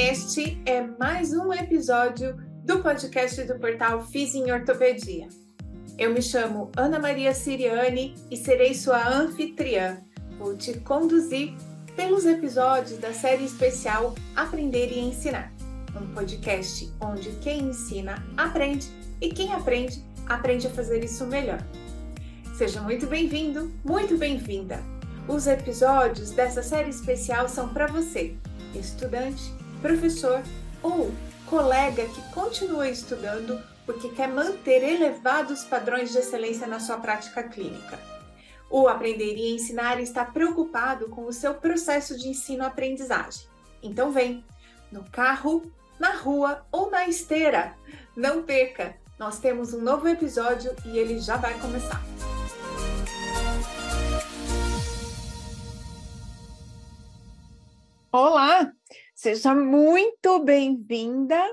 Este é mais um episódio do podcast do portal Fiz em Ortopedia. Eu me chamo Ana Maria Siriani e serei sua anfitriã. Vou te conduzir pelos episódios da série especial Aprender e Ensinar, um podcast onde quem ensina aprende e quem aprende aprende a fazer isso melhor. Seja muito bem-vindo, muito bem-vinda. Os episódios dessa série especial são para você, estudante, professor ou colega que continua estudando porque quer manter elevados padrões de excelência na sua prática clínica. O Aprender e Ensinar está preocupado com o seu processo de ensino-aprendizagem. Então vem, no carro, na rua ou na esteira. Não perca! Nós temos um novo episódio e ele já vai começar. Olá! Seja muito bem-vinda,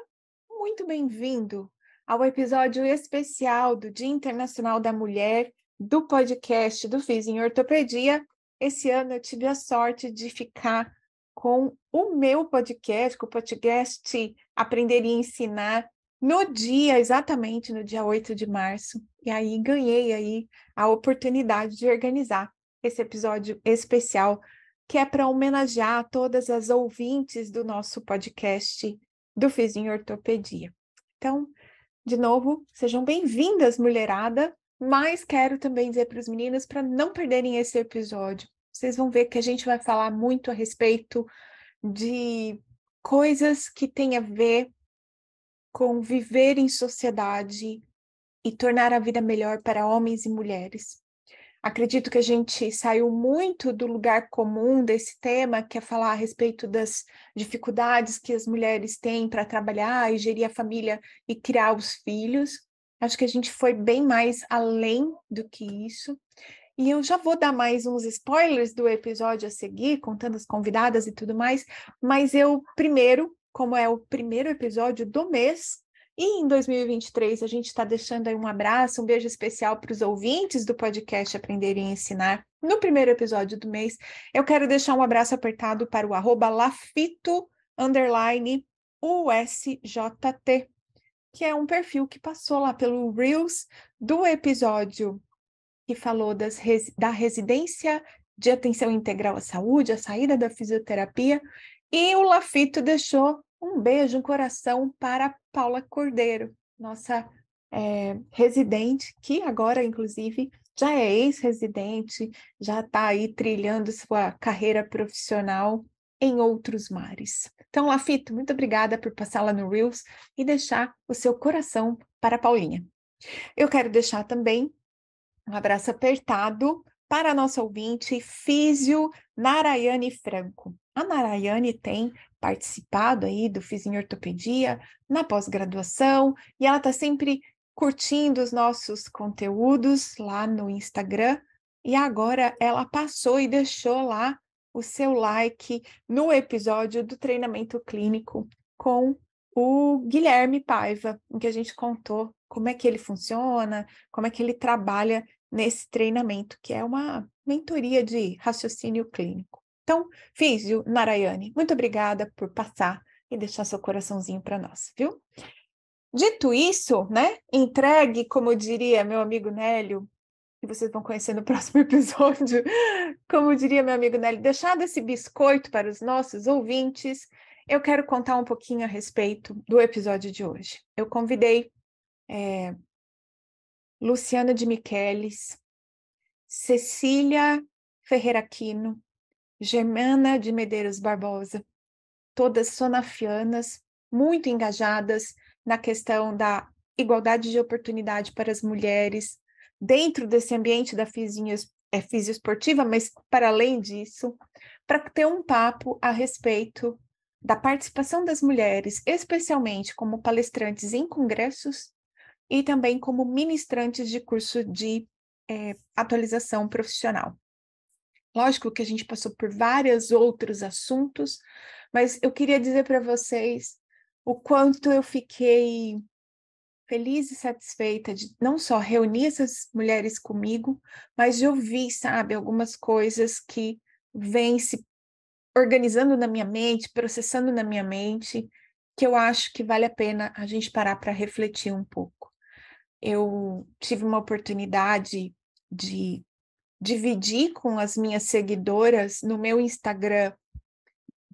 muito bem-vindo ao episódio especial do Dia Internacional da Mulher do podcast do Fiz em Ortopedia. Esse ano eu tive a sorte de ficar com o meu podcast, com o podcast Aprender e Ensinar, no dia, exatamente no dia 8 de março. E aí ganhei aí a oportunidade de organizar esse episódio especial que é para homenagear todas as ouvintes do nosso podcast do Fiz em Ortopedia. Então, de novo, sejam bem-vindas, mulherada, mas quero também dizer para os meninos para não perderem esse episódio. Vocês vão ver que a gente vai falar muito a respeito de coisas que têm a ver com viver em sociedade e tornar a vida melhor para homens e mulheres. Acredito que a gente saiu muito do lugar comum desse tema, que é falar a respeito das dificuldades que as mulheres têm para trabalhar e gerir a família e criar os filhos. Acho que a gente foi bem mais além do que isso. E eu já vou dar mais uns spoilers do episódio a seguir, contando as convidadas e tudo mais, mas eu primeiro, como é o primeiro episódio do mês, e em 2023, a gente está deixando aí um abraço, um beijo especial para os ouvintes do podcast Aprender e Ensinar. No primeiro episódio do mês, eu quero deixar um abraço apertado para o arroba lafito, underline, USJT, que é um perfil que passou lá pelo Reels do episódio que falou das, da residência de atenção integral à saúde, a saída da fisioterapia, e o Lafito deixou um beijo, um coração para Paula Cordeiro, nossa é, residente, que agora, inclusive, já é ex-residente, já está aí trilhando sua carreira profissional em outros mares. Então, Lafito, muito obrigada por passar lá no Reels e deixar o seu coração para a Paulinha. Eu quero deixar também um abraço apertado para a nossa ouvinte, Físio Narayane Franco. A Narayane tem participado aí do Fiz em Ortopedia na pós-graduação e ela está sempre curtindo os nossos conteúdos lá no Instagram e agora ela passou e deixou lá o seu like no episódio do treinamento clínico com o Guilherme Paiva, em que a gente contou como é que ele funciona, como é que ele trabalha nesse treinamento, que é uma mentoria de raciocínio clínico. Então, Físio, Narayane, muito obrigada por passar e deixar seu coraçãozinho para nós, viu? Dito isso, né? Entregue, como diria meu amigo Nélio, que vocês vão conhecer no próximo episódio, como diria meu amigo Nélio, deixado esse biscoito para os nossos ouvintes, eu quero contar um pouquinho a respeito do episódio de hoje. Eu convidei é, Luciana de Michelis, Cecília Ferreira Quino, Germana de Medeiros Barbosa, todas sonafianas, muito engajadas na questão da igualdade de oportunidade para as mulheres, dentro desse ambiente da fisinha, é, fisioesportiva, mas para além disso, para ter um papo a respeito da participação das mulheres, especialmente como palestrantes em congressos e também como ministrantes de curso de é, atualização profissional. Lógico que a gente passou por vários outros assuntos, mas eu queria dizer para vocês o quanto eu fiquei feliz e satisfeita de não só reunir essas mulheres comigo, mas de ouvir, sabe, algumas coisas que vêm se organizando na minha mente, processando na minha mente, que eu acho que vale a pena a gente parar para refletir um pouco. Eu tive uma oportunidade de dividir com as minhas seguidoras no meu Instagram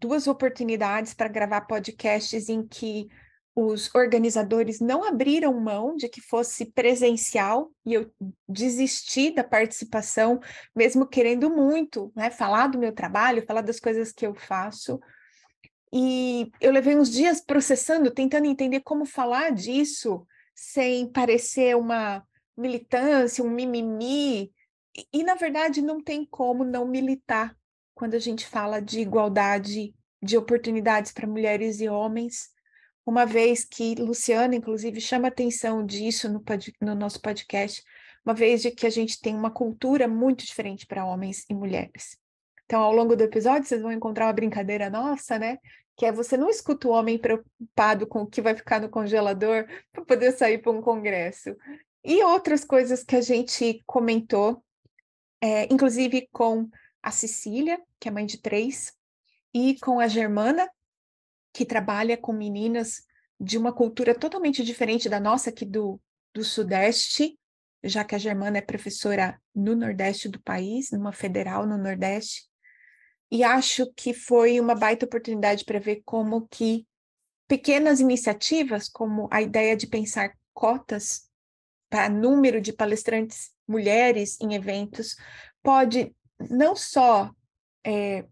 duas oportunidades para gravar podcasts em que os organizadores não abriram mão de que fosse presencial e eu desisti da participação, mesmo querendo muito, né, falar do meu trabalho, falar das coisas que eu faço. E eu levei uns dias processando, tentando entender como falar disso sem parecer uma militância, um mimimi. E, na verdade, não tem como não militar quando a gente fala de igualdade de oportunidades para mulheres e homens uma vez que Luciana, inclusive, chama atenção disso no, no nosso podcast, uma vez de que a gente tem uma cultura muito diferente para homens e mulheres. Então, ao longo do episódio, vocês vão encontrar uma brincadeira nossa, né? Que é você não escuta o homem preocupado com o que vai ficar no congelador para poder sair para um congresso. E outras coisas que a gente comentou, é, inclusive com a Cecília, que é mãe de três, e com a Germana, que trabalha com meninas de uma cultura totalmente diferente da nossa aqui do, do Sudeste, já que a Germana é professora no Nordeste do país, numa federal no Nordeste. E acho que foi uma baita oportunidade para ver como que pequenas iniciativas, como a ideia de pensar cotas para número de palestrantes mulheres em eventos, pode não só é,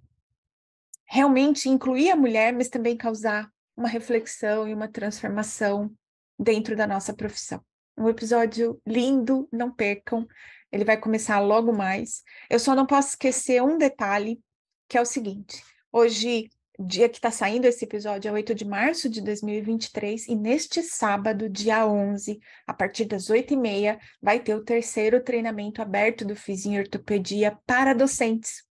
realmente incluir a mulher, mas também causar uma reflexão e uma transformação dentro da nossa profissão. Um episódio lindo, não percam. Ele vai começar logo mais. Eu só não posso esquecer um detalhe, que é o seguinte: hoje, dia que está saindo esse episódio, é 8 de março de 2023, e neste sábado, dia 11, a partir das 8h30, vai ter o terceiro treinamento aberto do FIS em Ortopedia para docentes.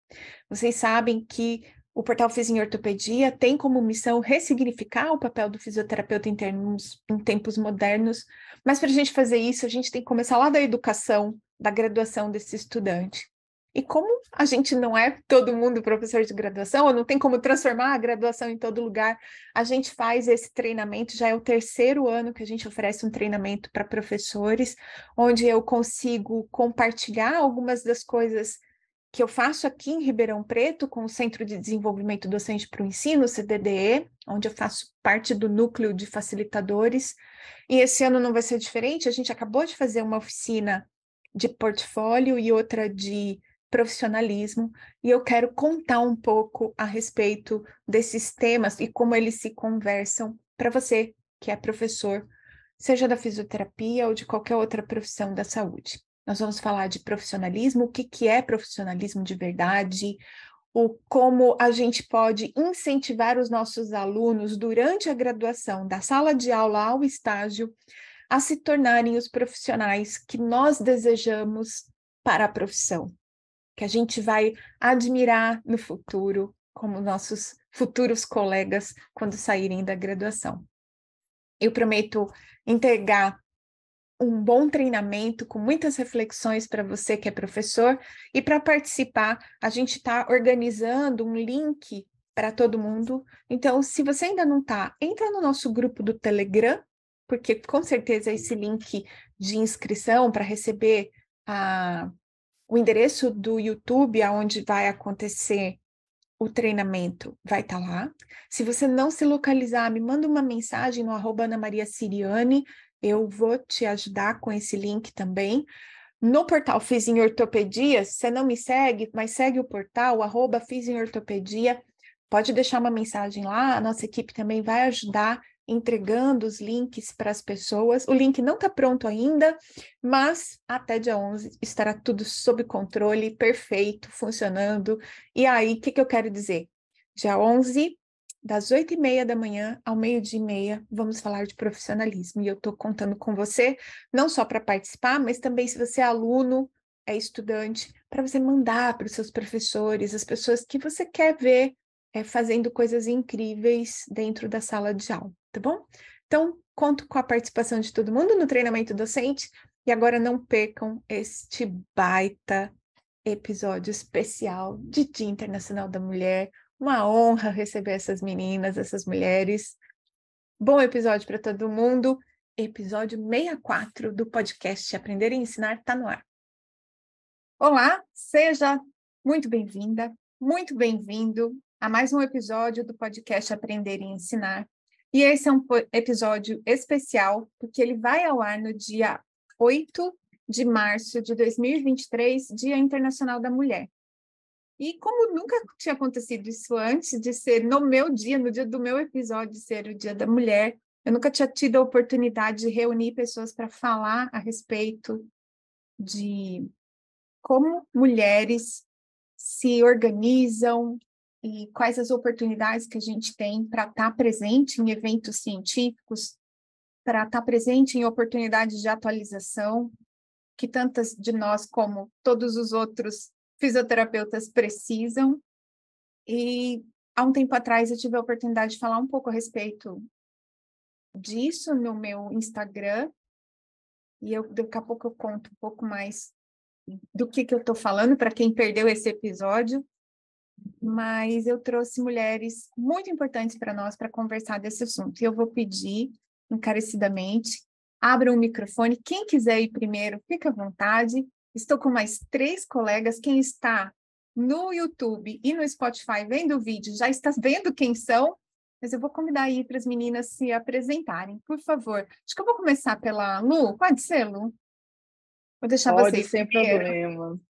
Vocês sabem que o portal Fiz em Ortopedia tem como missão ressignificar o papel do fisioterapeuta em, termos, em tempos modernos, mas para a gente fazer isso, a gente tem que começar lá da educação, da graduação desse estudante. E como a gente não é todo mundo professor de graduação, ou não tem como transformar a graduação em todo lugar, a gente faz esse treinamento, já é o terceiro ano que a gente oferece um treinamento para professores, onde eu consigo compartilhar algumas das coisas que eu faço aqui em Ribeirão Preto, com o Centro de Desenvolvimento Docente para o Ensino, CDDE, onde eu faço parte do núcleo de facilitadores. E esse ano não vai ser diferente, a gente acabou de fazer uma oficina de portfólio e outra de profissionalismo, e eu quero contar um pouco a respeito desses temas e como eles se conversam para você que é professor, seja da fisioterapia ou de qualquer outra profissão da saúde. Nós vamos falar de profissionalismo, o que, que é profissionalismo de verdade, o como a gente pode incentivar os nossos alunos durante a graduação, da sala de aula ao estágio, a se tornarem os profissionais que nós desejamos para a profissão, que a gente vai admirar no futuro, como nossos futuros colegas quando saírem da graduação. Eu prometo entregar um bom treinamento com muitas reflexões para você que é professor. E para participar, a gente está organizando um link para todo mundo. Então, se você ainda não está, entra no nosso grupo do Telegram, porque com certeza esse link de inscrição para receber a, o endereço do YouTube, aonde vai acontecer o treinamento, vai estar tá lá. Se você não se localizar, me manda uma mensagem no arroba Ana Maria Siriane, eu vou te ajudar com esse link também. No portal Fiz em Ortopedia, você não me segue, mas segue o portal, arroba Fiz em Ortopedia. Pode deixar uma mensagem lá, a nossa equipe também vai ajudar entregando os links para as pessoas. O link não está pronto ainda, mas até dia 11 estará tudo sob controle, perfeito, funcionando. E aí, o que, que eu quero dizer? Dia 11, das oito e meia da manhã ao meio-dia e meia, vamos falar de profissionalismo. E eu estou contando com você, não só para participar, mas também se você é aluno, é estudante, para você mandar para os seus professores, as pessoas que você quer ver é, fazendo coisas incríveis dentro da sala de aula, tá bom? Então, conto com a participação de todo mundo no treinamento docente. E agora não percam este baita episódio especial de Dia Internacional da Mulher, Uma honra receber essas meninas, essas mulheres. Bom episódio para todo mundo. Episódio 64 do podcast Aprender e Ensinar está no ar. Olá, seja muito bem-vinda, muito bem-vindo a mais um episódio do podcast Aprender e Ensinar. E esse é um episódio especial, porque ele vai ao ar no dia 8 de março de 2023, Dia Internacional da Mulher. E como nunca tinha acontecido isso antes, de ser no meu dia, no dia do meu episódio, ser o Dia da Mulher, eu nunca tinha tido a oportunidade de reunir pessoas para falar a respeito de como mulheres se organizam e quais as oportunidades que a gente tem para estar tá presente em eventos científicos, para estar tá presente em oportunidades de atualização, que tantas de nós como todos os outros fisioterapeutas precisam. E há um tempo atrás eu tive a oportunidade de falar um pouco a respeito disso no meu Instagram. E eu, daqui a pouco eu conto um pouco mais do que, que eu estou falando para quem perdeu esse episódio. Mas eu trouxe mulheres muito importantes para nós para conversar desse assunto. E eu vou pedir encarecidamente, abra o microfone. Quem quiser ir primeiro, fica à vontade. Estou com mais três colegas. Quem está no YouTube e no Spotify vendo o vídeo já está vendo quem são, mas eu vou convidar aí para as meninas se apresentarem, por favor. Acho que eu vou começar pela Lu. Pode ser, Lu? Vou deixar Pode, vocês. Sem primeiro. problemas.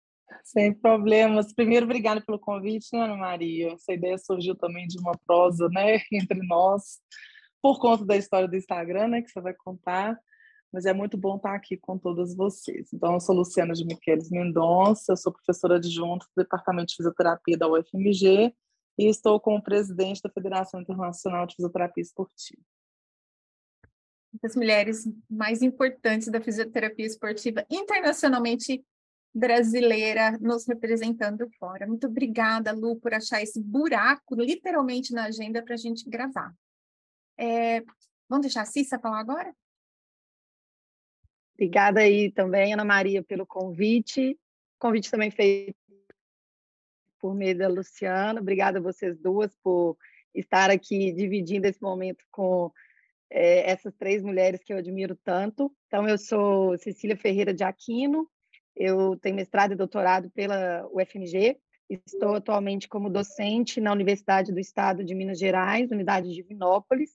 Sem problemas. Primeiro, obrigada pelo convite, né, Ana Maria? Essa ideia surgiu também de uma prosa, né, entre nós, por conta da história do Instagram, né, que você vai contar mas é muito bom estar aqui com todas vocês. Então, eu sou Luciana de Miqueles Mendonça, sou professora adjunta do Departamento de Fisioterapia da UFMG e estou como presidente da Federação Internacional de Fisioterapia Esportiva. As mulheres mais importantes da fisioterapia esportiva internacionalmente brasileira nos representando fora. Muito obrigada, Lu, por achar esse buraco literalmente na agenda para a gente gravar. É, vamos deixar a Cissa falar agora? Obrigada aí também, Ana Maria, pelo convite. Convite também feito por meio da Luciana. Obrigada a vocês duas por estar aqui dividindo esse momento com é, essas três mulheres que eu admiro tanto. Então, eu sou Cecília Ferreira de Aquino, eu tenho mestrado e doutorado pela UFMG, estou atualmente como docente na Universidade do Estado de Minas Gerais, unidade de Vinópolis,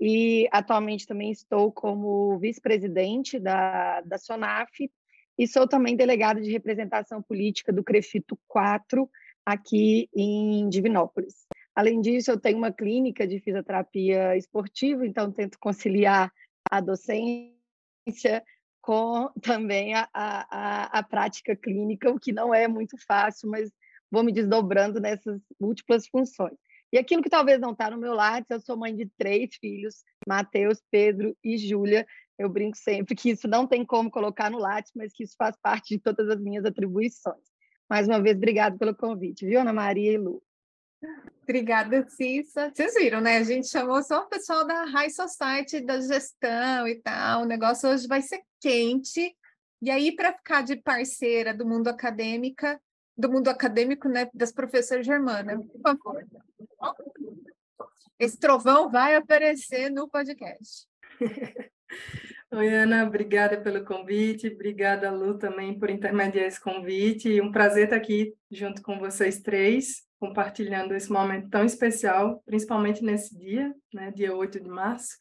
e atualmente também estou como vice-presidente da, da SONAF e sou também delegada de representação política do CREFITO 4 aqui em Divinópolis. Além disso, eu tenho uma clínica de fisioterapia esportiva, então tento conciliar a docência com também a, a, a prática clínica, o que não é muito fácil, mas vou me desdobrando nessas múltiplas funções. E aquilo que talvez não está no meu lado, eu sou mãe de três filhos, Mateus, Pedro e Júlia. Eu brinco sempre que isso não tem como colocar no Lattes, mas que isso faz parte de todas as minhas atribuições. Mais uma vez, obrigado pelo convite, viu, Ana Maria e Lu? Obrigada, Cissa. Vocês viram, né? A gente chamou só o pessoal da High Society, da gestão e tal. O negócio hoje vai ser quente. E aí, para ficar de parceira do mundo acadêmica, do mundo acadêmico, né, das professoras Germana, por favor. Esse trovão vai aparecer no podcast. Oi, Ana, obrigada pelo convite, obrigada, Lu, também por intermediar esse convite. Um prazer estar aqui junto com vocês três, compartilhando esse momento tão especial, principalmente nesse dia, né, dia 8 de março.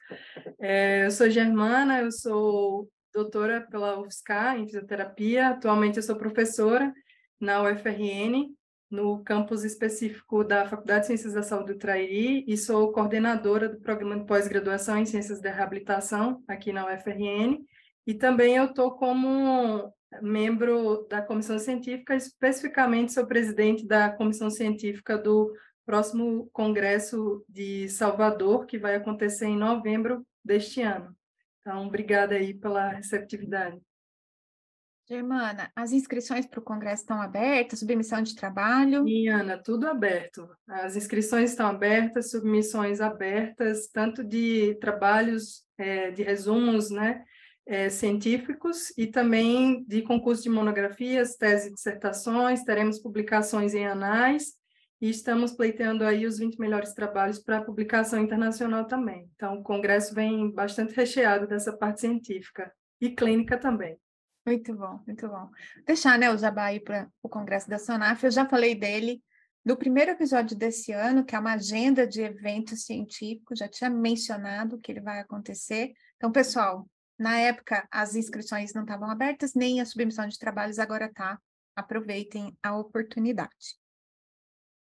É, eu sou Germana, eu sou doutora pela UFSCar em fisioterapia, atualmente eu sou professora na UFRN, no campus específico da Faculdade de Ciências da Saúde do Trairi e sou coordenadora do programa de pós-graduação em Ciências da Reabilitação aqui na UFRN. E também eu estou como membro da comissão científica, especificamente sou presidente da comissão científica do próximo congresso de Salvador, que vai acontecer em novembro deste ano. Então, obrigada aí pela receptividade. Germana, as inscrições para o congresso estão abertas, submissão de trabalho? Sim, Ana, tudo aberto. As inscrições estão abertas, submissões abertas, tanto de trabalhos é, de resumos né, é, científicos e também de concurso de monografias, teses e dissertações, teremos publicações em anais e estamos pleiteando aí os 20 melhores trabalhos para publicação internacional também. Então, o congresso vem bastante recheado dessa parte científica e clínica também. Muito bom, muito bom. Deixar né, o Jabá aí para o congresso da Sonaf, eu já falei dele no primeiro episódio desse ano, que é uma agenda de eventos científicos, já tinha mencionado que ele vai acontecer. Então, pessoal, na época as inscrições não estavam abertas, nem a submissão de trabalhos agora está. Aproveitem a oportunidade.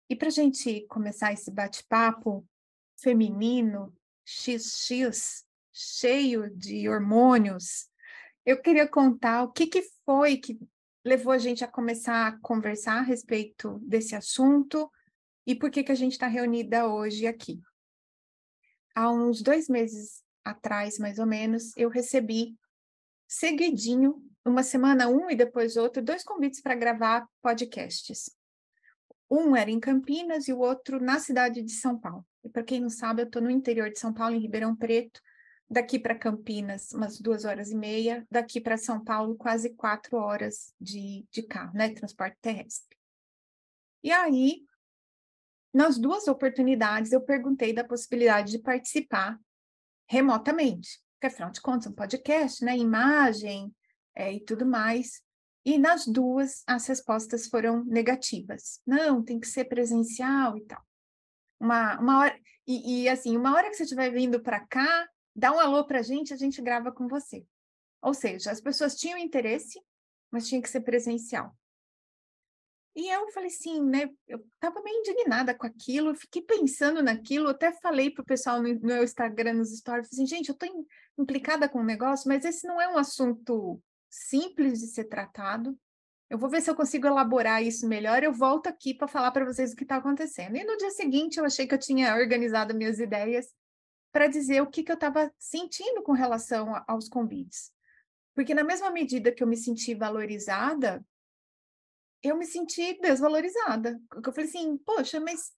E para a gente começar esse bate-papo feminino, XX, cheio de hormônios, eu queria contar o que, que foi que levou a gente a começar a conversar a respeito desse assunto e por que, que a gente está reunida hoje aqui. Há uns dois meses atrás, mais ou menos, eu recebi seguidinho, uma semana um e depois outro, dois convites para gravar podcasts. Um era em Campinas e o outro na cidade de São Paulo. E para quem não sabe, eu estou no interior de São Paulo, em Ribeirão Preto, daqui para Campinas, umas duas horas e meia, daqui para São Paulo, quase quatro horas de, de carro, né? Transporte terrestre. E aí, nas duas oportunidades, eu perguntei da possibilidade de participar remotamente, porque afinal de contas, um podcast, né? Imagem é, e tudo mais. E nas duas, as respostas foram negativas. Não, tem que ser presencial e tal. Uma, uma hora, e, e assim, uma hora que você estiver vindo para cá, dá um alô para a gente, a gente grava com você. Ou seja, as pessoas tinham interesse, mas tinha que ser presencial. E eu falei assim, né? Eu estava meio indignada com aquilo, fiquei pensando naquilo, até falei para o pessoal no, meu Instagram, nos stories, assim, gente, eu estou implicada com o negócio, mas esse não é um assunto simples de ser tratado. Eu vou ver se eu consigo elaborar isso melhor. Eu volto aqui para falar para vocês o que está acontecendo. E no dia seguinte, eu achei que eu tinha organizado minhas ideias para dizer o que, que eu estava sentindo com relação a, aos convites. Porque na mesma medida que eu me senti valorizada, eu me senti desvalorizada. Eu falei assim, poxa, mas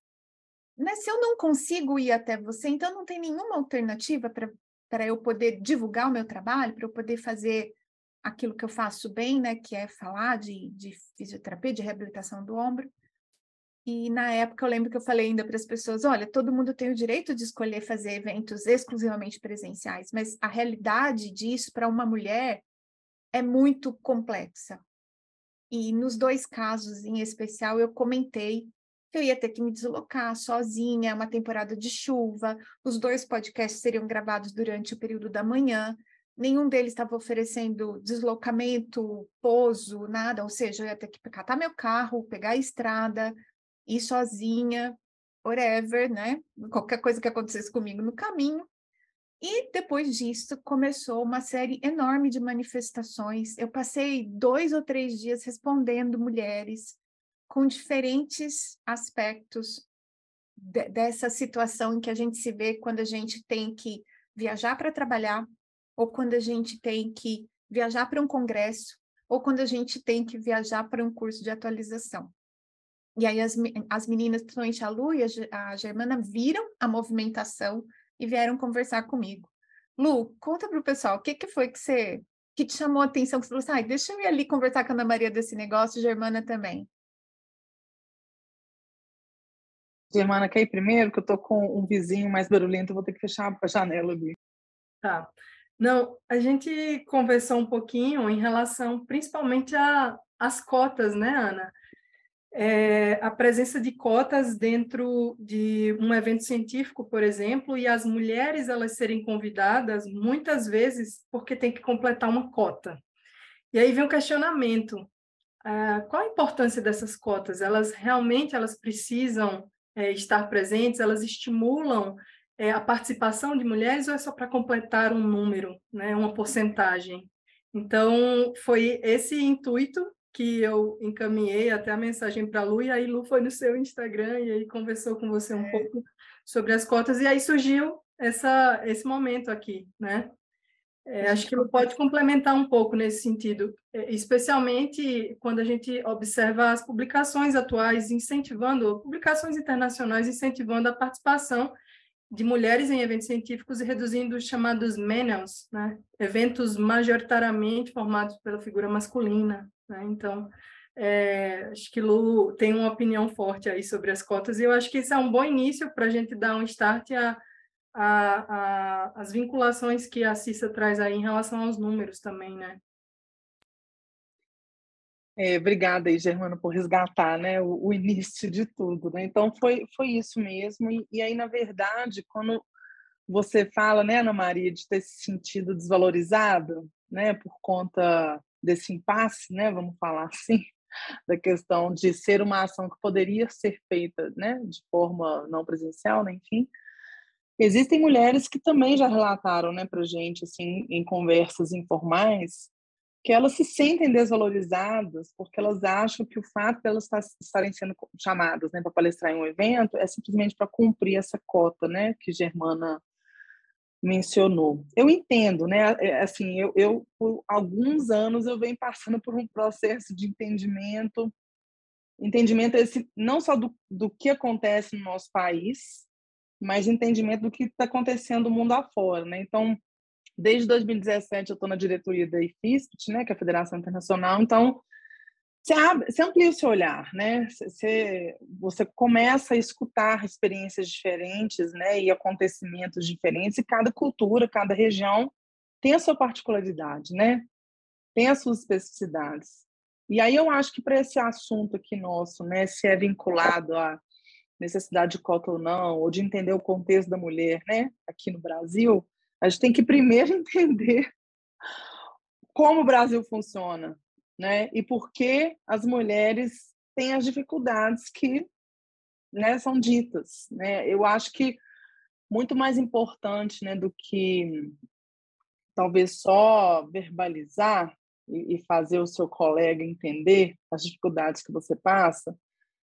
né, se eu não consigo ir até você, então não tem nenhuma alternativa para eu poder divulgar o meu trabalho, para eu poder fazer aquilo que eu faço bem, né, que é falar de, de fisioterapia, de reabilitação do ombro. E na época eu lembro que eu falei ainda para as pessoas: olha, todo mundo tem o direito de escolher fazer eventos exclusivamente presenciais, mas a realidade disso para uma mulher é muito complexa. E nos dois casos em especial eu comentei que eu ia ter que me deslocar sozinha, uma temporada de chuva, os dois podcasts seriam gravados durante o período da manhã, nenhum deles estava oferecendo deslocamento, pouso, nada, ou seja, eu ia ter que catar meu carro, pegar a estrada, ir sozinha, whatever, né? Qualquer coisa que acontecesse comigo no caminho. E depois disso começou uma série enorme de manifestações. Eu passei dois ou três dias respondendo mulheres com diferentes aspectos de, dessa situação em que a gente se vê quando a gente tem que viajar para trabalhar, ou quando a gente tem que viajar para um congresso, ou quando a gente tem que viajar para um curso de atualização. E aí as, as meninas, a Lu e a, a Germana, viram a movimentação e vieram conversar comigo. Lu, conta para o pessoal, o que, que foi que você que te chamou a atenção, que você falou assim, ah, deixa eu ir ali conversar com a Ana Maria desse negócio, Germana também. Germana, quer ir primeiro? Que eu tô com um vizinho mais barulhento, vou ter que fechar a janela ali. Tá. Não, a gente conversou um pouquinho em relação principalmente às cotas, né, Ana? É, a presença de cotas dentro de um evento científico, por exemplo, e as mulheres elas serem convidadas muitas vezes porque tem que completar uma cota. E aí vem o questionamento: uh, qual a importância dessas cotas? Elas realmente elas precisam é, estar presentes? Elas estimulam é, a participação de mulheres ou é só para completar um número, né, uma porcentagem? Então, foi esse intuito que eu encaminhei até a mensagem para a Lu, e aí Lu foi no seu Instagram e aí conversou com você um é. pouco sobre as cotas, e aí surgiu essa, esse momento aqui, né? É, acho que Lu pode complementar um pouco nesse sentido, é, especialmente quando a gente observa as publicações atuais incentivando, publicações internacionais incentivando a participação de mulheres em eventos científicos e reduzindo os chamados MENELs, né? eventos majoritariamente formados pela figura masculina. Né? Então, É, acho que Lu tem uma opinião forte aí sobre as cotas, e eu acho que isso é um bom início para a gente dar um start a, a, a, as vinculações que a Cissa traz aí em relação aos números também, né? É, obrigada aí, Germana, por resgatar né, o, o, início de tudo. Né? Então, foi, foi isso mesmo. E, e, aí, na verdade, quando você fala, né, Ana Maria, de ter se sentido desvalorizado né, por conta desse impasse, né, vamos falar assim, da questão de ser uma ação que poderia ser feita né, de forma não presencial, né, enfim. Existem mulheres que também já relataram né, para gente, assim, em conversas informais, que elas se sentem desvalorizadas porque elas acham que o fato de elas estarem sendo chamadas né, para palestrar em um evento é simplesmente para cumprir essa cota né, que Germana mencionou. Eu entendo, né? É, assim, eu, eu por alguns anos eu venho passando por um processo de entendimento, entendimento esse não só do, do que acontece no nosso país, mas entendimento do que está acontecendo no mundo afora, né? Então, Desde 2017 eu estou na diretoria da IFISPT, né, que é a Federação Internacional. Então, você, abre, você amplia o seu olhar, né? Você, você começa a escutar experiências diferentes, né, e acontecimentos diferentes. E cada cultura, cada região tem a sua particularidade, né? Tem as suas especificidades. E aí eu acho que para esse assunto aqui nosso, né, se é vinculado à necessidade de cota ou não, ou de entender o contexto da mulher, né, aqui no Brasil, a gente tem que primeiro entender como o Brasil funciona, né? E por que as mulheres têm as dificuldades que né, são ditas, né? Eu acho que muito mais importante, né, do que talvez só verbalizar e, e fazer o seu colega entender as dificuldades que você passa,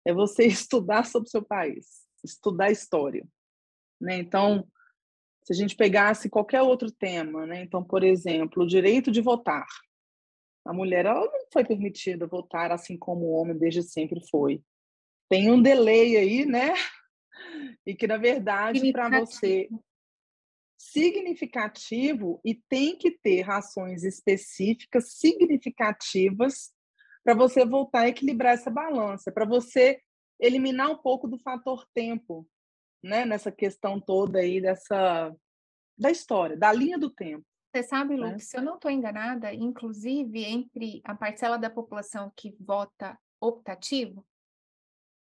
é você estudar sobre o seu país, estudar história, né? Então, se a gente pegasse qualquer outro tema, né? Então, por exemplo, o direito de votar. A mulher ela não foi permitida votar assim como o homem desde sempre foi. Tem um delay aí, né? E que, na verdade, para você significativo e tem que ter rações específicas, significativas, para você voltar a equilibrar essa balança, para você eliminar um pouco do fator tempo, né, nessa questão toda aí dessa da história, da linha do tempo. Você sabe, Lu, né? se eu não estou enganada, inclusive entre a parcela da população que vota optativo,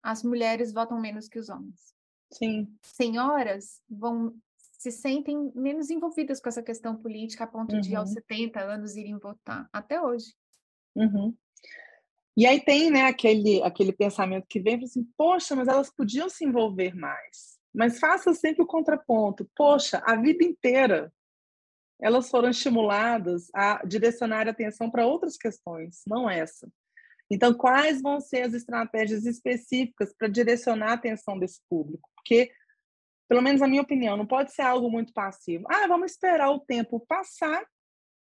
as mulheres votam menos que os homens. Sim. Senhoras vão se sentem menos envolvidas com essa questão política a ponto uhum. de aos 70 anos irem votar até hoje. Uhum. E aí tem, né, aquele aquele pensamento que vem assim, poxa, mas elas podiam se envolver mais. Mas faça sempre o contraponto. Poxa, a vida inteira elas foram estimuladas a direcionar a atenção para outras questões, não essa. Então, quais vão ser as estratégias específicas para direcionar a atenção desse público? Porque, pelo menos na minha opinião, não pode ser algo muito passivo. Ah, vamos esperar o tempo passar,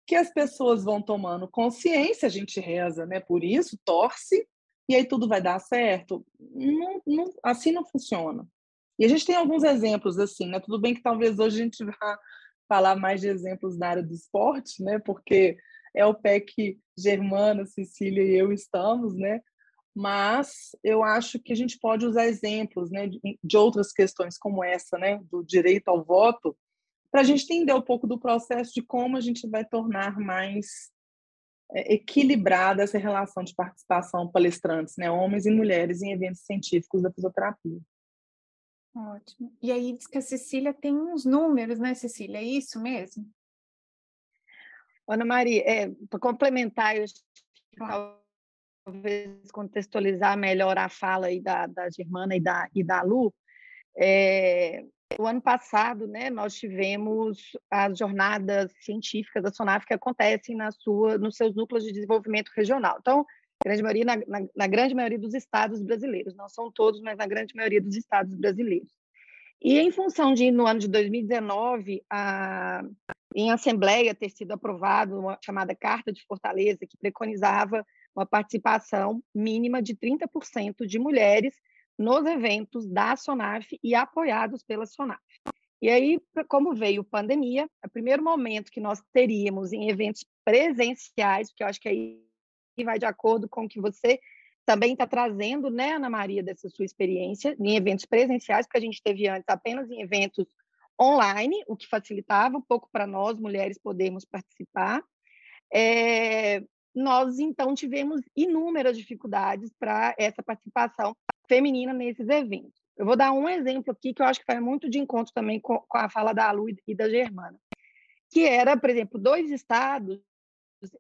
que as pessoas vão tomando consciência, a gente reza, né? Por isso, torce, e aí tudo vai dar certo. Não, não, assim não funciona. E a gente tem alguns exemplos assim, né? Tudo bem que talvez hoje a gente vá falar mais de exemplos na área do esporte, né? Porque é o pé que Germana, Cecília e eu estamos, né? Mas eu acho que a gente pode usar exemplos, né, de outras questões como essa, né, do direito ao voto, para a gente entender um pouco do processo de como a gente vai tornar mais é, equilibrada essa relação de participação palestrantes, né, homens e mulheres em eventos científicos da fisioterapia. Ótimo. E aí diz que a Cecília tem uns números, né, Cecília? É isso mesmo? Ana Maria, é, para complementar, eu talvez contextualizar melhor a fala aí da, da Germana e da, e da Lu, é, o ano passado, né, nós tivemos as jornadas científicas da SONAF que acontecem na sua, nos seus núcleos de desenvolvimento regional. Então, grande maioria, na, na, na, grande maioria dos estados brasileiros, não são todos, mas na grande maioria dos estados brasileiros. E em função de, no ano de 2019, a, em Assembleia ter sido aprovada uma chamada Carta de Fortaleza, que preconizava uma participação mínima de 30% de mulheres nos eventos da SONAF e apoiados pela SONAF. E aí, como veio pandemia, o primeiro momento que nós teríamos em eventos presenciais, que eu acho que aí vai de acordo com o que você também está trazendo, né, Ana Maria, dessa sua experiência em eventos presenciais, porque a gente teve antes apenas em eventos online, o que facilitava um pouco para nós, mulheres, podermos participar. É, nós, então, tivemos inúmeras dificuldades para essa participação feminina nesses eventos. Eu vou dar um exemplo aqui que eu acho que vai muito de encontro também com, com a fala da Lu e da Germana, que era, por exemplo, dois estados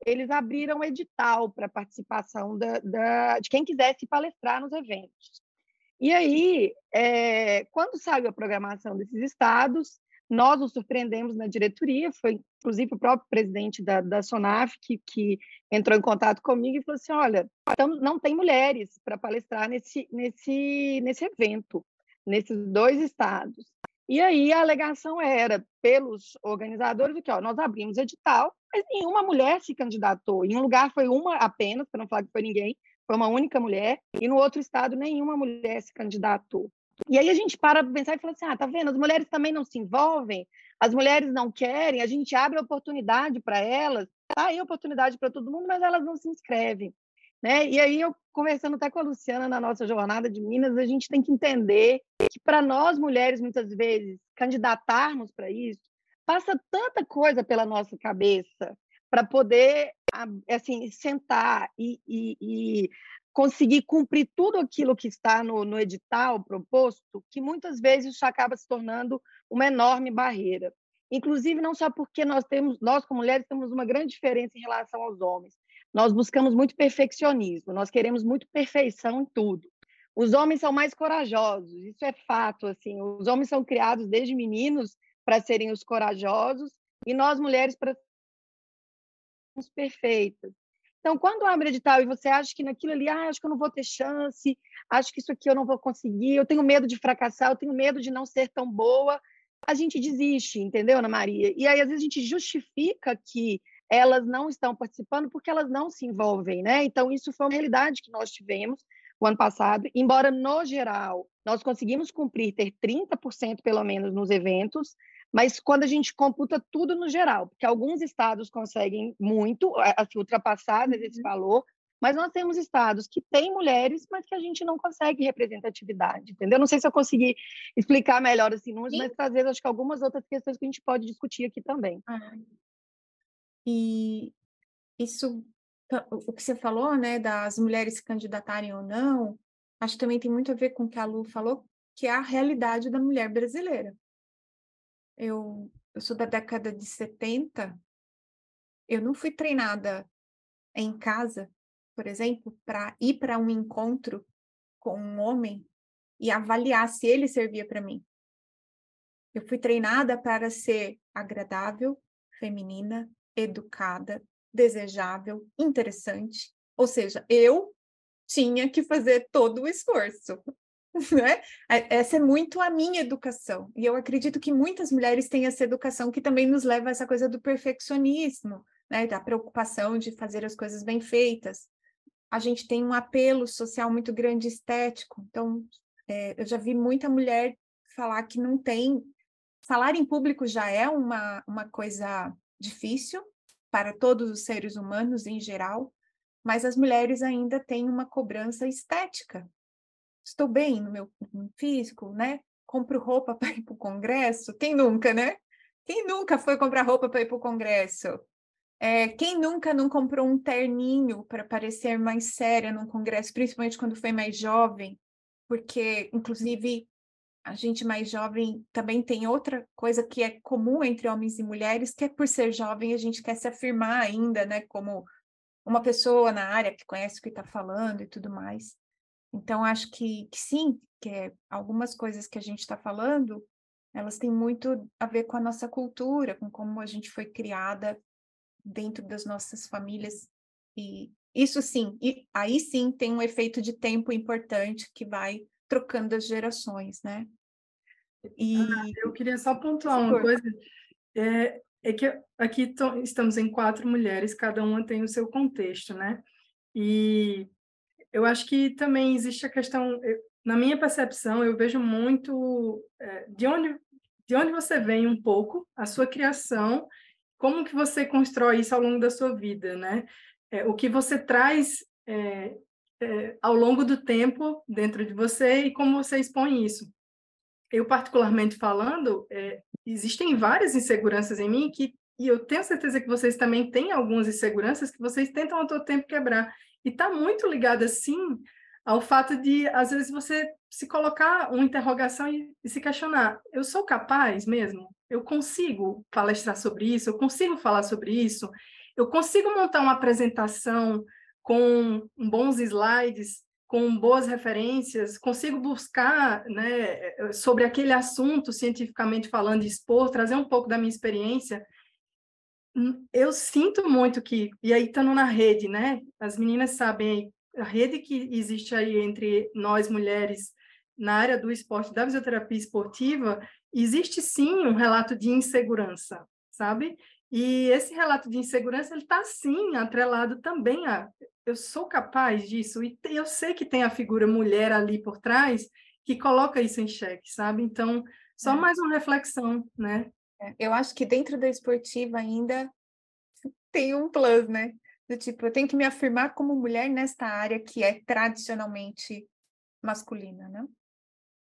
eles abriram edital para participação da, da, de quem quisesse palestrar nos eventos. E aí, é, quando saiu a programação desses estados, nós nos surpreendemos na diretoria, foi inclusive o próprio presidente da, da SONAF que, que entrou em contato comigo e falou assim, olha, não tem mulheres para palestrar nesse, nesse, nesse evento, nesses dois estados. E aí a alegação era, pelos organizadores, que ó, nós abrimos edital, mas nenhuma mulher se candidatou. Em um lugar foi uma apenas, para não falar que foi ninguém, foi uma única mulher, e no outro estado nenhuma mulher se candidatou. E aí a gente para para pensar e fala assim: ah, tá vendo? As mulheres também não se envolvem, as mulheres não querem, a gente abre a oportunidade para elas, tá aí oportunidade para todo mundo, mas elas não se inscrevem. Né? E aí eu conversando até com a Luciana na nossa jornada de Minas, a gente tem que entender que para nós mulheres muitas vezes candidatarmos para isso passa tanta coisa pela nossa cabeça para poder assim sentar e, e, e conseguir cumprir tudo aquilo que está no, no edital proposto, que muitas vezes isso acaba se tornando uma enorme barreira. Inclusive, não só porque nós temos, nós como mulheres temos uma grande diferença em relação aos homens. Nós buscamos muito perfeccionismo, nós queremos muito perfeição em tudo. Os homens são mais corajosos, isso é fato. Assim, os homens são criados desde meninos para serem os corajosos e nós mulheres para sermos perfeitas. Então, quando abre edital e você acha que naquilo ali, ah, acho que eu não vou ter chance, acho que isso aqui eu não vou conseguir, eu tenho medo de fracassar, eu tenho medo de não ser tão boa, a gente desiste, entendeu, Ana Maria? E aí, às vezes, a gente justifica que elas não estão participando porque elas não se envolvem, né? Então, isso foi uma realidade que nós tivemos o ano passado, embora, no geral, nós conseguimos cumprir, ter 30% pelo menos nos eventos, mas quando a gente computa tudo no geral, porque alguns estados conseguem muito, assim, ultrapassar esse uhum. valor, mas nós temos estados que têm mulheres, mas que a gente não consegue representatividade, entendeu? Não sei se eu consegui explicar melhor assim, mas trazer acho que algumas outras questões que a gente pode discutir aqui também. Ah. E isso, o que você falou, né, das mulheres se candidatarem ou não, acho que também tem muito a ver com o que a Lu falou, que é a realidade da mulher brasileira eu, eu sou da década de 70, eu não fui treinada em casa, por exemplo, para ir para um encontro com um homem e avaliar se ele servia para mim. Eu fui treinada para ser agradável, feminina, educada, desejável, interessante. Ou seja, eu tinha que fazer todo o esforço. né? Essa é muito a minha educação. E eu acredito que muitas mulheres têm essa educação que também nos leva a essa coisa do perfeccionismo, né? Da preocupação de fazer as coisas bem feitas. A gente tem um apelo social muito grande estético. Então, é, eu já vi muita mulher falar que não tem. Falar em público já é uma, uma coisa difícil para todos os seres humanos em geral, mas as mulheres ainda têm uma cobrança estética estou bem no meu físico, né? Compro roupa para ir para o congresso. Quem nunca, né? Quem nunca foi comprar roupa para ir para o congresso? É, quem nunca não comprou um terninho para parecer mais séria num congresso, principalmente quando foi mais jovem? Porque, inclusive, a gente mais jovem também tem outra coisa que é comum entre homens e mulheres, que é por ser jovem a gente quer se afirmar ainda, né, como uma pessoa na área que conhece o que está falando e tudo mais. Então, acho que, que sim, que é, algumas coisas que a gente está falando, elas têm muito a ver com a nossa cultura, com como a gente foi criada dentro das nossas famílias. E isso sim, e aí sim tem um efeito de tempo importante que vai trocando as gerações, né? E ah, eu queria só pontuar uma coisa. É, é que aqui estamos em quatro mulheres, cada uma tem o seu contexto, né? E eu acho que também existe a questão, na minha percepção, eu vejo muito é, de onde de onde você vem um pouco, a sua criação, como que você constrói isso ao longo da sua vida, né? É, o que você traz é, é, ao longo do tempo dentro de você e como você expõe isso. Eu, particularmente falando, é, existem várias inseguranças em mim que, e eu tenho certeza que vocês também têm algumas inseguranças que vocês tentam a todo tempo quebrar. E está muito ligada, sim, ao fato de, às vezes, você se colocar uma interrogação e, e, se questionar: eu sou capaz mesmo? Eu consigo palestrar sobre isso? Eu consigo falar sobre isso? Eu consigo montar uma apresentação com bons slides, com boas referências? Consigo buscar né, sobre aquele assunto, cientificamente falando, expor, trazer um pouco da minha experiência? Hum, eu sinto muito que, e aí estando na rede, né? As meninas sabem a rede que existe aí entre nós mulheres na área do esporte, da fisioterapia esportiva, existe sim um relato de insegurança, sabe? E esse relato de insegurança ele está sim atrelado também a eu sou capaz disso e eu sei que tem a figura mulher ali por trás que coloca isso em xeque, sabe? Então só é. mais uma reflexão, né? É, eu acho que dentro da esportiva ainda tem um plus, né? Do tipo, eu tenho que me afirmar como mulher nesta área que é tradicionalmente masculina, né?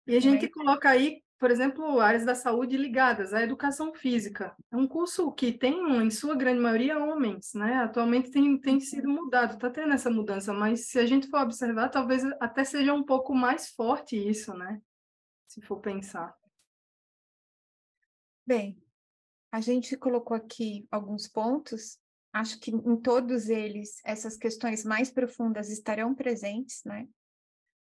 E a gente coloca aí, por exemplo, áreas da saúde ligadas à educação física. É um curso que tem, em sua grande maioria, homens, né? Atualmente tem, tem sido mudado, está tendo essa mudança, mas se a gente for observar, talvez até seja um pouco mais forte isso, né? Se for pensar. Bem, a gente colocou aqui alguns pontos Acho que em todos eles essas questões mais profundas estarão presentes, né?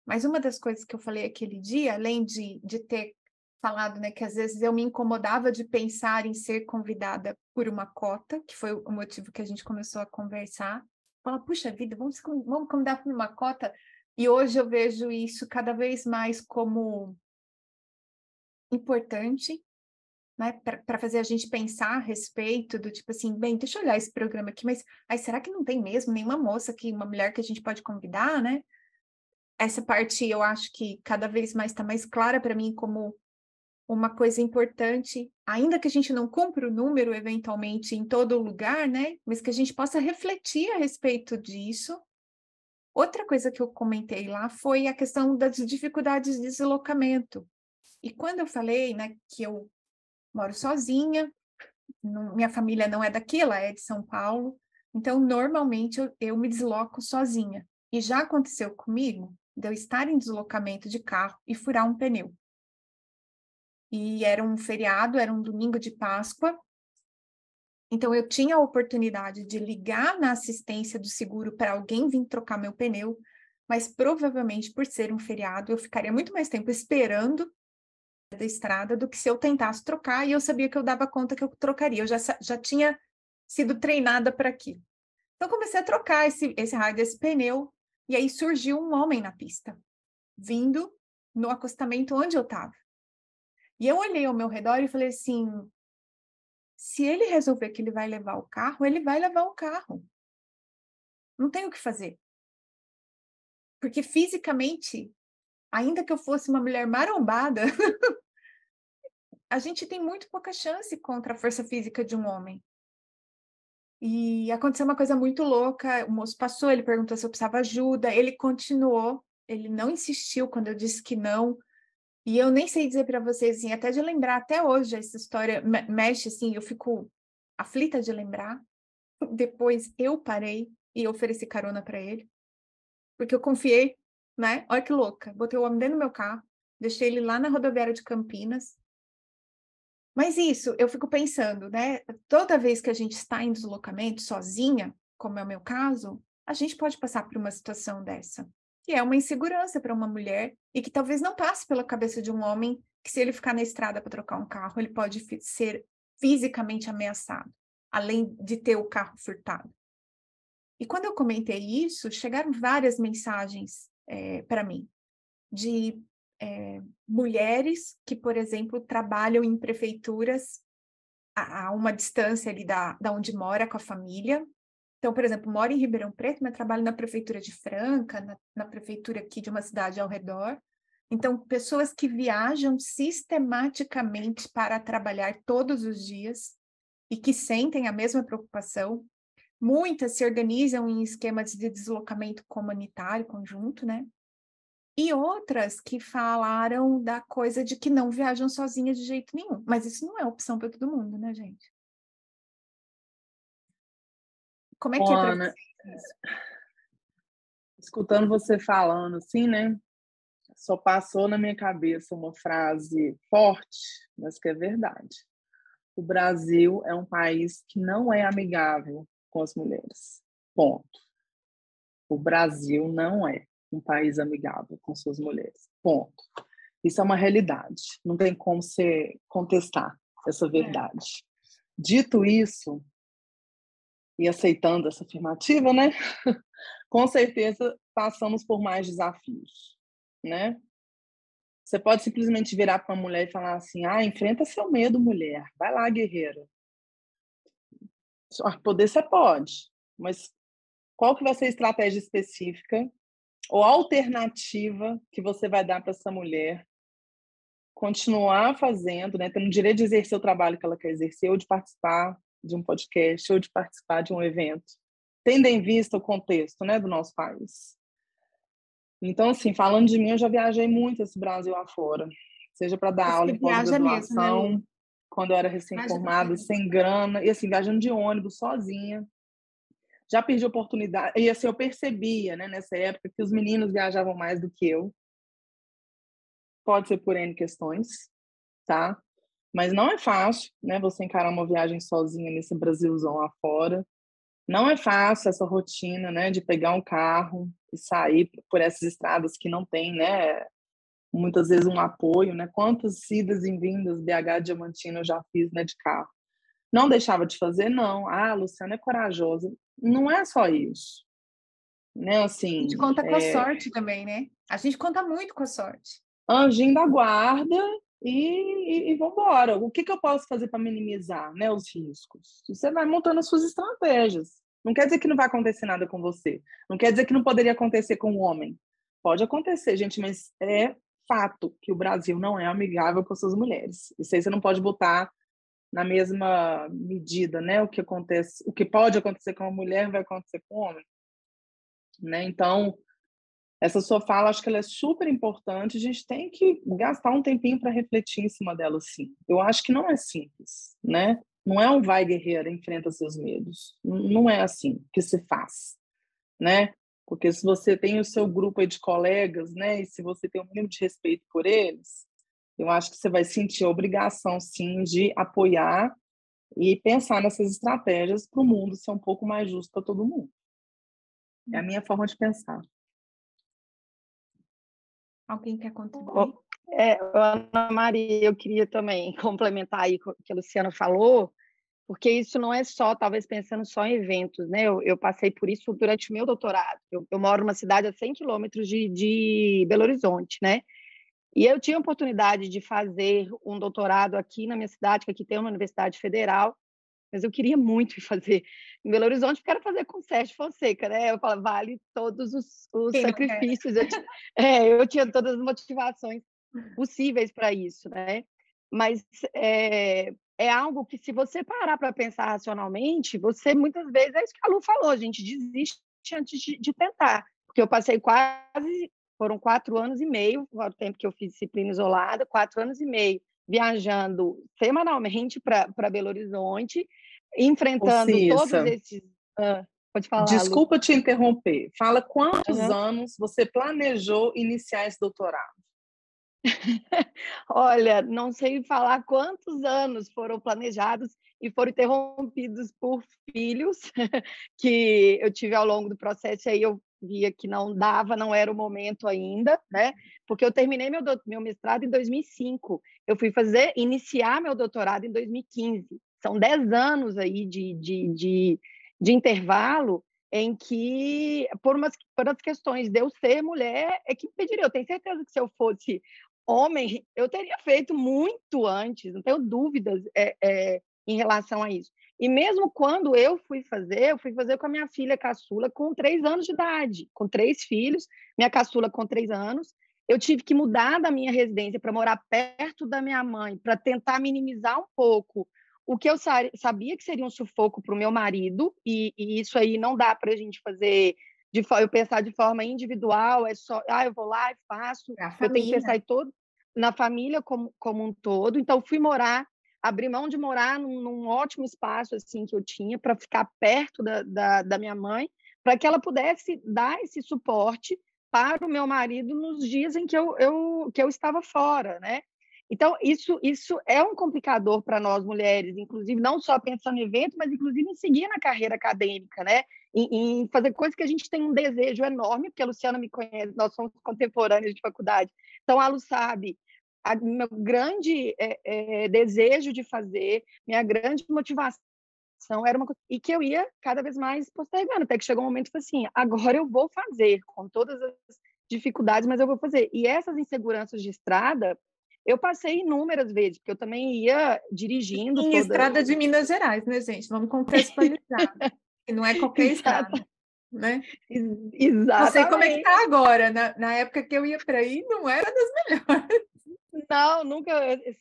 Mas uma das coisas que eu falei aquele dia, além de, de ter falado, né, que às vezes eu me incomodava de pensar em ser convidada por uma cota, que foi o motivo que a gente começou a conversar. Fala, puxa vida, vamos, vamos convidar por uma cota. E hoje eu vejo isso cada vez mais como importante né, para fazer a gente pensar a respeito do tipo assim, bem, deixa eu olhar esse programa aqui, mas aí será que não tem mesmo nenhuma moça aqui, uma mulher que a gente pode convidar, né? Essa parte eu acho que cada vez mais está mais clara para mim como uma coisa importante, ainda que a gente não cumpra o número eventualmente em todo lugar, né? Mas que a gente possa refletir a respeito disso. Outra coisa que eu comentei lá foi a questão das dificuldades de deslocamento. E quando eu falei, né, que eu moro sozinha, não, minha família não é daqui, ela é de São Paulo, então normalmente eu, eu me desloco sozinha. E já aconteceu comigo de eu estar em deslocamento de carro e furar um pneu. E era um feriado, era um domingo de Páscoa. Então eu tinha a oportunidade de ligar na assistência do seguro para alguém vir trocar meu pneu, mas provavelmente por ser um feriado eu ficaria muito mais tempo esperando da estrada do que se eu tentasse trocar e eu sabia que eu dava conta que eu trocaria. Eu já, já tinha sido treinada para aquilo. Então, comecei a trocar esse, esse raio desse pneu e aí surgiu um homem na pista, vindo no acostamento onde eu estava. E eu olhei ao meu redor e falei assim: se ele resolver que ele vai levar o carro, ele vai levar o carro. Não tem o que fazer. Porque fisicamente ainda que eu fosse uma mulher marombada, a gente tem muito pouca chance contra a força física de um homem. E aconteceu uma coisa muito louca. O moço passou, ele perguntou se eu precisava ajuda, ele continuou, ele não insistiu quando eu disse que não. E eu nem sei dizer para vocês, assim, até de lembrar até hoje essa história mexe assim, eu fico aflita de lembrar. Depois eu parei e ofereci carona para ele, porque eu confiei né? Olha que louca. Botei o homem dentro do meu carro, deixei ele lá na rodoviária de Campinas. Mas isso, eu fico pensando, né? Toda vez que a gente está em deslocamento sozinha, como é o meu caso, a gente pode passar por uma situação dessa, que é uma insegurança para uma mulher e que talvez não passe pela cabeça de um homem que se ele ficar na estrada para trocar um carro, ele pode ser fisicamente ameaçado, além de ter o carro furtado. E quando eu comentei isso, chegaram várias mensagens é, eh, para mim, de é, mulheres que, por exemplo, trabalham em prefeituras a, a, uma distância ali da, da onde mora com a família. Então, por exemplo, moro em Ribeirão Preto, mas trabalho na prefeitura de Franca, na, na prefeitura aqui de uma cidade ao redor. Então, pessoas que viajam sistematicamente para trabalhar todos os dias e que sentem a mesma preocupação muitas se organizam em esquemas de deslocamento comunitário conjunto, né? E outras que falaram da coisa de que não viajam sozinhas de jeito nenhum. Mas isso não é opção para todo mundo, né, gente? Como é que Ana, é para Escutando você falando assim, né? Só passou na minha cabeça uma frase forte, mas que é verdade. O Brasil é um país que não é amigável com as mulheres. Ponto. O Brasil não é um país amigável com suas mulheres. Ponto. Isso é uma realidade. Não tem como você contestar essa é. verdade. Dito isso, e aceitando essa afirmativa, né? com certeza passamos por mais desafios, né? Você pode simplesmente virar para uma mulher e falar assim: ah, enfrenta seu medo, mulher. Vai lá, guerreira. Poder você pode, mas qual que vai ser a estratégia específica ou alternativa que você vai dar para essa mulher continuar fazendo, né, tendo o direito de exercer o trabalho que ela quer exercer, ou de participar de um podcast, ou de participar de um evento, tendo em vista o contexto né, do nosso país. Então, assim, falando de mim, eu já viajei muito esse Brasil afora, seja para dar Você aula em pós-graduação, né, quando eu era recém-formada, sem grana, e assim, viajando de ônibus sozinha, já perdi oportunidade. E assim, eu percebia, né, nessa época, que os meninos viajavam mais do que eu. Pode ser por N questões, tá? Mas não é fácil, né, você encarar uma viagem sozinha nesse Brasilzão afora. Não é fácil essa rotina, né, de pegar um carro e sair por essas estradas que não tem, né, muitas vezes um apoio, né? Quantas idas e vindas BH Diamantina eu já fiz, né, de carro. Não deixava de fazer, não. Ah, a Luciana é corajosa não é só isso. Né, assim, a gente conta com a é sorte também, né? A gente conta muito com a sorte. Anjinho da guarda e, e, e. O que, que eu posso fazer para minimizar né, os riscos? Você vai montando as suas estratégias. Não quer dizer que não vai acontecer nada com você. Não quer dizer que não poderia acontecer com o homem. Pode acontecer, gente, mas é fato que o Brasil não é amigável com suas mulheres. Isso aí você não pode botar na mesma medida, né? O que acontece, o que pode acontecer com uma mulher vai acontecer com um homem, né? Então, essa sua fala, acho que ela é super importante. A gente tem que gastar um tempinho para refletir em cima dela, sim. Eu acho que não é simples, né? Não é um vai guerreira, enfrenta seus medos. Não é assim que se faz, né? Porque se você tem o seu grupo de colegas, né, e se você tem um mínimo de respeito por eles, eu acho que você vai sentir a obrigação, sim, de apoiar e pensar nessas estratégias para o mundo ser um pouco mais justo para todo mundo. É a minha forma de pensar. Alguém quer contribuir? É, Ana Maria, eu queria também complementar aí o que a Luciana falou, porque isso não é só, talvez pensando só em eventos, né? Eu, eu passei por isso durante o meu doutorado. Eu, eu moro numa cidade a 100 quilômetros de, de Belo Horizonte, né? E eu tinha a oportunidade de fazer um doutorado aqui na minha cidade, que aqui tem uma universidade federal, mas eu queria muito fazer em Belo Horizonte, porque era fazer com Sérgio Fonseca, né? Eu falava, vale todos os, os sacrifícios. Eu tinha, é, eu tinha todas as motivações possíveis para isso, né? Mas é, é algo que, se você parar para pensar racionalmente, você muitas vezes, é isso que a Lu falou, a gente desiste antes de, de tentar. Porque eu passei quase foram quatro anos e meio, o tempo que eu fiz disciplina isolada, quatro anos e meio, viajando semanalmente para Belo Horizonte, enfrentando todos esses. Ah, pode falar. Desculpa Lu. te interromper. Fala quantos uhum. anos você planejou iniciar esse doutorado? Olha, não sei falar quantos anos foram planejados e foram interrompidos por filhos que eu tive ao longo do processo. E aí eu via que não dava, não era o momento ainda, né? Porque eu terminei meu, meu mestrado em 2005. Eu fui fazer, iniciar meu doutorado em 2015. São 10 anos aí de, de, de, de intervalo em que, por umas, por umas questões de eu ser mulher, é que impediria. Eu tenho certeza que se eu fosse homem, eu teria feito muito antes, não tenho dúvidas é, é, em relação a isso. E mesmo quando eu fui fazer, eu fui fazer com a minha filha caçula com três anos de idade, com três filhos, minha caçula com três anos. Eu tive que mudar da minha residência para morar perto da minha mãe, para tentar minimizar um pouco o que eu sabia que seria um sufoco para o meu marido, e, e, isso aí não dá para a gente fazer, de, eu pensar de forma individual, é só, ah, eu vou lá e faço, é eu tenho que pensar em todo, na família como, como um todo. Então, fui morar, abri mão de morar num, num ótimo espaço assim que eu tinha para ficar perto da, da, da minha mãe, para que ela pudesse dar esse suporte para o meu marido nos dias em que eu, eu, que eu estava fora, né? Então, isso, isso é um complicador para nós mulheres, inclusive, não só pensando em evento, mas inclusive em seguir na carreira acadêmica, né? Em, em, fazer coisas que a gente tem um desejo enorme, porque a Luciana me conhece, nós somos contemporâneas de faculdade. Então, a Lu sabe, a, meu grande é, é, desejo de fazer, minha grande motivação era uma coisa, e que eu ia cada vez mais postergando, até que chegou um momento que assim, agora eu vou fazer, com todas as dificuldades, mas eu vou fazer. E essas inseguranças de estrada, eu passei inúmeras vezes, porque eu também ia dirigindo. Em toda... estrada de Minas Gerais, né, gente? Vamos contextualizar. não é qualquer estrada. Né? Exatamente. Não sei como é que tá agora. Na, na época que eu ia para aí, não era das melhores. Não, nunca.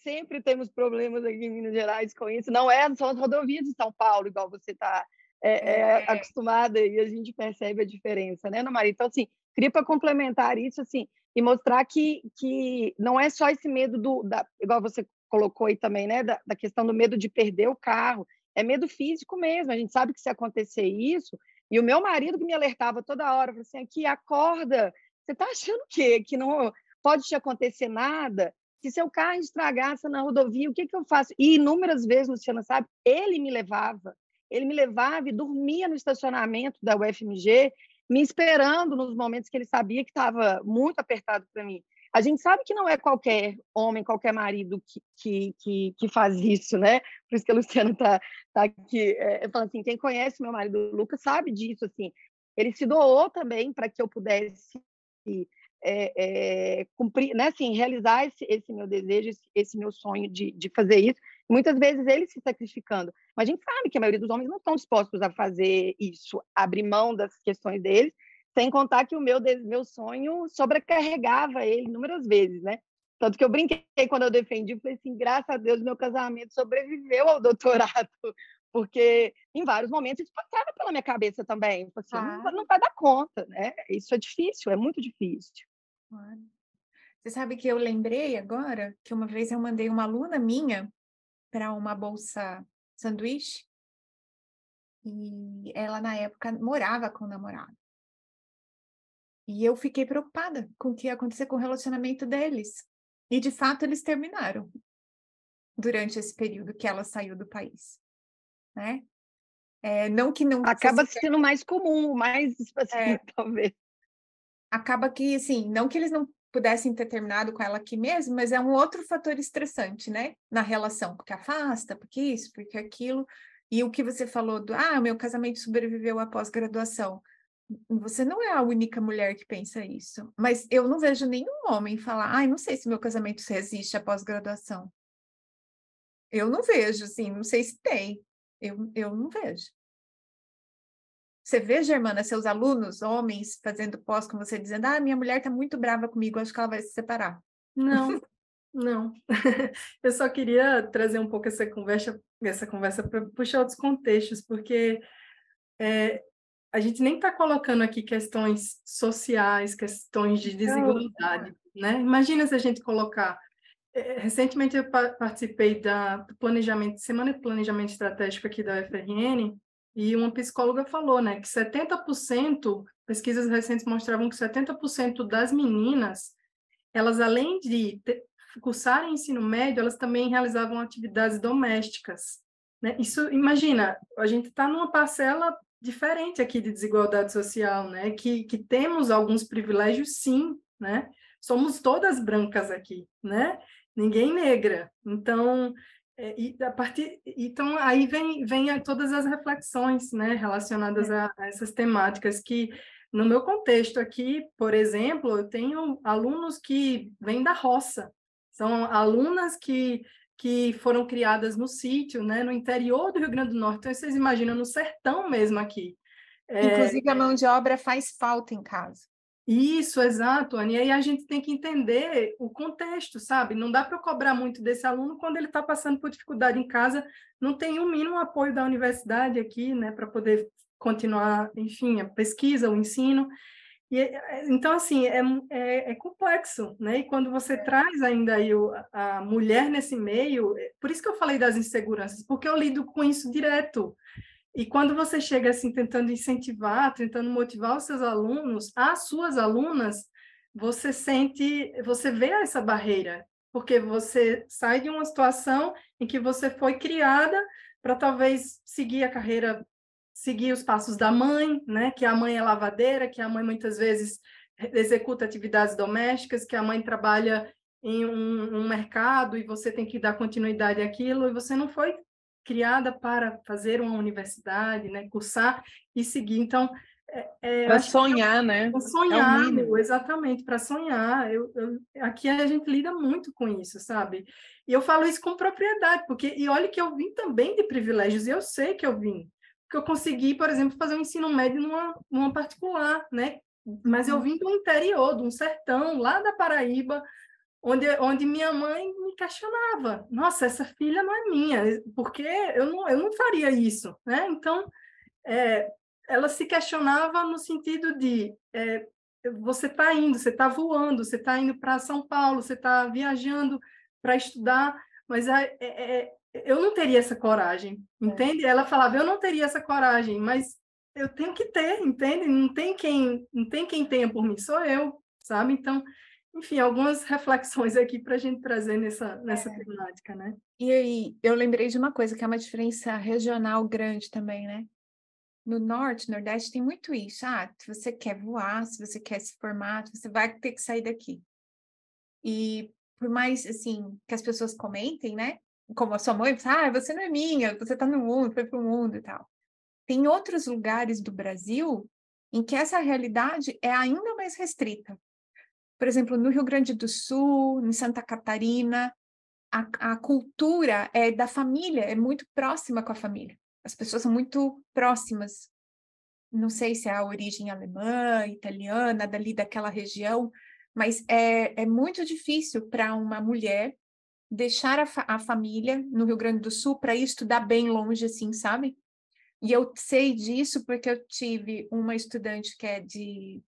Sempre temos problemas aqui em Minas Gerais com isso. Não é só as rodovias de São Paulo, igual você está é, é, é. acostumada, e a gente percebe a diferença, né, Ana Maria? Então, assim, queria para complementar isso, assim, e mostrar que, que não é só esse medo do, da, igual você colocou aí também, né, da, da questão do medo de perder o carro, é medo físico mesmo. A gente sabe que se acontecer isso, e o meu marido que me alertava toda hora, falou assim, aqui, acorda, você está achando o quê? Que não pode te acontecer nada? Se seu carro estragasse na rodovia, o que, que eu faço? E inúmeras vezes, Luciana sabe, ele me levava, ele me levava e dormia no estacionamento da UFMG me esperando nos momentos que ele sabia que estava muito apertado para mim. A gente sabe que não é qualquer homem, qualquer marido que, que, que, que faz isso, né? Por isso que a Luciana está tá aqui é, falando assim, quem conhece meu marido Lucas sabe disso, assim. Ele se doou também para que eu pudesse é, é, cumprir, né, assim, realizar esse, esse meu desejo, esse, esse, meu sonho de, de fazer isso. Muitas vezes ele se sacrificando. Mas a gente sabe que a maioria dos homens não estão dispostos a fazer isso, abrir mão das questões deles, sem contar que o meu, meu sonho sobrecarregava ele inúmeras vezes, né? Tanto que eu brinquei quando eu defendi, falei assim, graças a Deus meu casamento sobreviveu ao doutorado, porque em vários momentos isso passava pela minha cabeça também. Assim, ah. não, não, vai dar conta, né? Isso é difícil, é muito difícil. Você sabe que eu lembrei agora que uma vez eu mandei uma aluna minha para uma bolsa sanduíche e ela na época morava com o namorado. E eu fiquei preocupada com o que ia acontecer com o relacionamento deles. E de fato eles terminaram durante esse período que ela saiu do país, né? É, não que não acaba sendo mais comum, mais assim, é, talvez acaba que, assim, não que eles não pudessem ter terminado com ela aqui mesmo, mas é um outro fator estressante, né, na relação, porque afasta, porque isso, porque aquilo. E o que você falou do, ah, meu casamento sobreviveu após graduação. Você não é a única mulher que pensa isso, mas eu não vejo nenhum homem falar, ai, ah, não sei se meu casamento resiste após graduação. Eu não vejo, assim, não sei se tem. Eu, eu não vejo. Você vê, Germana, seus alunos, homens, fazendo pós com você, dizendo: Ah, minha mulher está muito brava comigo, acho que ela vai se separar. Não, não. Eu só queria trazer um pouco essa conversa, essa conversa para puxar outros contextos, porque é, a gente nem está colocando aqui questões sociais, questões de desigualdade, né? Imagina se a gente colocar. É, recentemente eu participei da, do planejamento, Semana de Planejamento Estratégico aqui da UFRN, e uma psicóloga falou, né, que 70%, pesquisas recentes mostravam que 70% das meninas, elas além de ter, cursarem ensino médio, elas também realizavam atividades domésticas. Né? Isso, imagina, a gente está numa parcela diferente aqui de desigualdade social, né? Que, que temos alguns privilégios, sim, né? Somos todas brancas aqui, né? Ninguém negra. Então, é, e a partir, então aí vem, vem todas as reflexões né, relacionadas é. a, a, essas temáticas que no meu contexto aqui, por exemplo, eu tenho alunos que vêm da roça, são alunas que, que foram criadas no sítio, né, no interior do Rio Grande do Norte, então vocês imaginam no sertão mesmo aqui. É, Inclusive a mão de obra faz falta em casa. Isso, exato, Anny. E aí a gente tem que entender o contexto, sabe? Não dá para cobrar muito desse aluno quando ele está passando por dificuldade em casa, não tem o um mínimo apoio da universidade aqui, né, para poder continuar, enfim, a pesquisa, o ensino. E, é, então, assim, é, é, é, complexo, né? E quando você é. traz ainda aí o, a mulher nesse meio, é, por isso que eu falei das inseguranças, porque eu lido com isso direto. E quando você chega assim tentando incentivar, tentando motivar os seus alunos, as suas alunas, você sente, você vê essa barreira, porque você sai de uma situação em que você foi criada para talvez seguir a carreira, seguir os passos da mãe, né? Que a mãe é lavadeira, que a mãe muitas vezes executa atividades domésticas, que a mãe trabalha em um, um mercado e você tem que dar continuidade àquilo, e você não foi criada para fazer uma universidade, né, cursar e seguir. Então, é, é, para sonhar, né? Para sonhar, é exatamente, para sonhar. Eu, eu, aqui a gente lida muito com isso, sabe? E eu falo isso com propriedade, porque, e olha que eu vim também de privilégios, e eu sei que eu vim. Porque eu consegui, por exemplo, fazer um ensino médio numa, numa particular, né? Mas eu uhum. vim do interior, de um sertão, lá da Paraíba, onde, onde minha mãe me questionava: nossa, essa filha não é minha, porque eu não, eu não faria isso, né? Então, é, ela se questionava no sentido de: é, você está indo, você está voando, você está indo para São Paulo, você está viajando para estudar, mas é, é, é, eu não teria essa coragem, é. entende? Ela falava: eu não teria essa coragem, mas eu tenho que ter, entende? Não tem quem, não tem quem tenha por mim, sou eu, sabe? Então, enfim, algumas reflexões aqui para a gente trazer nessa, nessa é. temática, né? E aí, eu lembrei de uma coisa que é uma diferença regional grande também, né? No norte, nordeste tem muito isso. Ah, se você quer voar, se você quer se formar, você vai ter que sair daqui. E por mais, assim, que as pessoas comentem, né? Como a sua mãe, ah, você não é minha, você está no mundo, foi para o mundo e tal. Tem outros lugares do Brasil em que essa realidade é ainda mais restrita por exemplo, no Rio Grande do Sul, em Santa Catarina, a, a cultura é da família, é muito próxima com a família. As pessoas são muito próximas. Não sei se é a origem alemã, italiana, dali daquela região, mas é, é muito difícil para uma mulher deixar a, fa a, família no Rio Grande do Sul para ir estudar bem longe, assim, sabe? E eu sei disso porque eu tive uma estudante que é de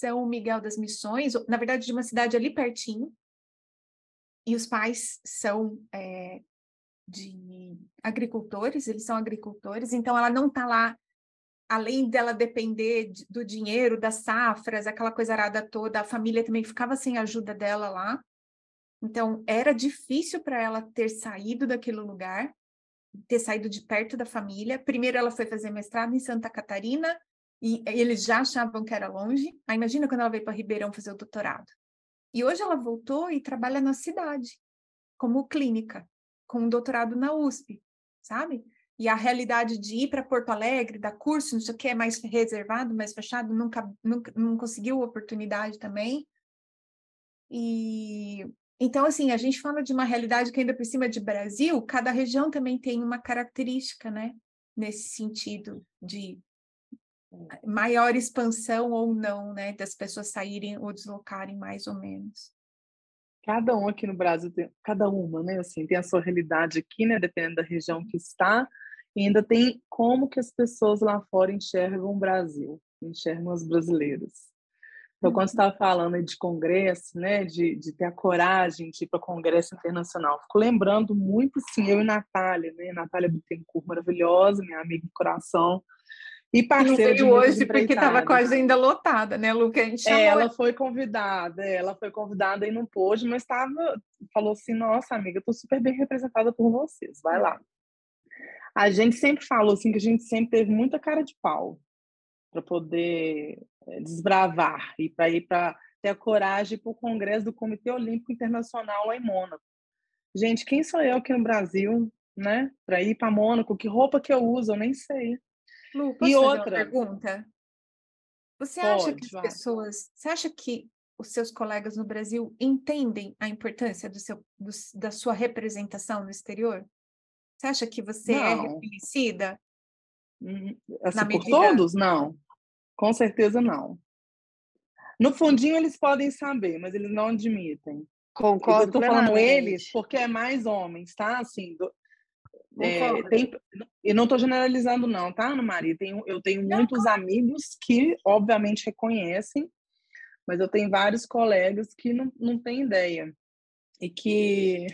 são Miguel das Missões, na verdade, de uma cidade ali pertinho, e os pais são é, de agricultores, eles são agricultores, então ela não está lá, além dela depender de, do dinheiro, das safras, aquela coisa arada toda, a família também ficava sem ajuda dela lá. Então, era difícil para ela ter saído daquele lugar, ter saído de perto da família. Primeiro, ela foi fazer mestrado em Santa Catarina, e eles já achavam que era longe. Aí imagina quando ela veio para Ribeirão fazer o doutorado. E hoje ela voltou e trabalha na cidade, como clínica, com um doutorado na USP, sabe? E a realidade de ir para Porto Alegre, dar curso, não sei o que, é mais reservado, mais fechado, nunca, nunca não conseguiu oportunidade também. E então, assim, a gente fala de uma realidade que ainda por cima de Brasil, cada região também tem uma característica, né? Nesse sentido de maior expansão ou não, né, das pessoas saírem ou deslocarem mais ou menos. Cada um aqui no Brasil tem, cada uma, né, assim, tem a sua realidade aqui, né, dependendo da região que está, e ainda tem como que as pessoas lá fora enxergam o Brasil, enxergam os brasileiros. Então, quando você estava uhum. falando de congresso, né, de, de ter a coragem de ir para congresso internacional, fico lembrando muito, sim, eu e Natália, né, Natália Bittencourt, maravilhosa, minha amiga do coração, e parceira de hoje porque estava com a agenda lotada, né, Lu? Que a gente é, ela foi convidada, é, ela foi convidada e não pôde, mas estava, falou assim, nossa amiga, estou super bem representada por vocês, vai lá. A gente sempre falou assim que a gente sempre teve muita cara de pau para poder é, desbravar e para ir para ter a coragem para o Congresso do Comitê Olímpico Internacional lá em Mônaco. Gente, quem sou eu aqui no Brasil, né? Para ir para Mônaco, que roupa que eu uso, eu nem sei. Lu, posso e outra pergunta? Você Pode, acha que as vai. pessoas, você acha que os seus colegas no Brasil entendem a importância do seu, do, da sua representação no exterior? Você acha que você é não. é reconhecida? Hum, assim, por todos? Não. Com certeza não. No fundinho eles podem saber, mas eles não admitem. Concordo. Eu estou falando eles porque é mais homens, tá? Assim, do, é, tem, e não estou generalizando, não, tá, Ana Maria? Tenho, eu tenho muitos amigos que, obviamente, reconhecem, mas eu tenho vários colegas que não, não têm ideia e que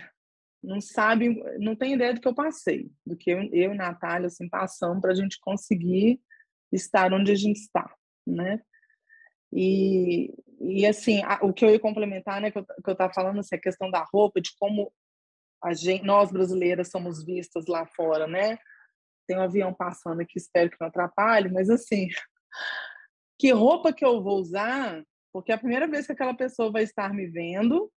não sabem, não têm ideia do que eu passei, do que eu, eu e Natália assim, passamos para a gente conseguir estar onde a gente está, né? E, e assim, a, o que eu ia complementar, né, que eu, que eu tava falando, assim, a questão da roupa, de como gente, nós brasileiras somos vistas lá fora, né? Tem um avião passando aqui, espero que não atrapalhe, mas assim, que roupa que eu vou usar? Porque é a primeira vez que aquela pessoa vai estar me vendo,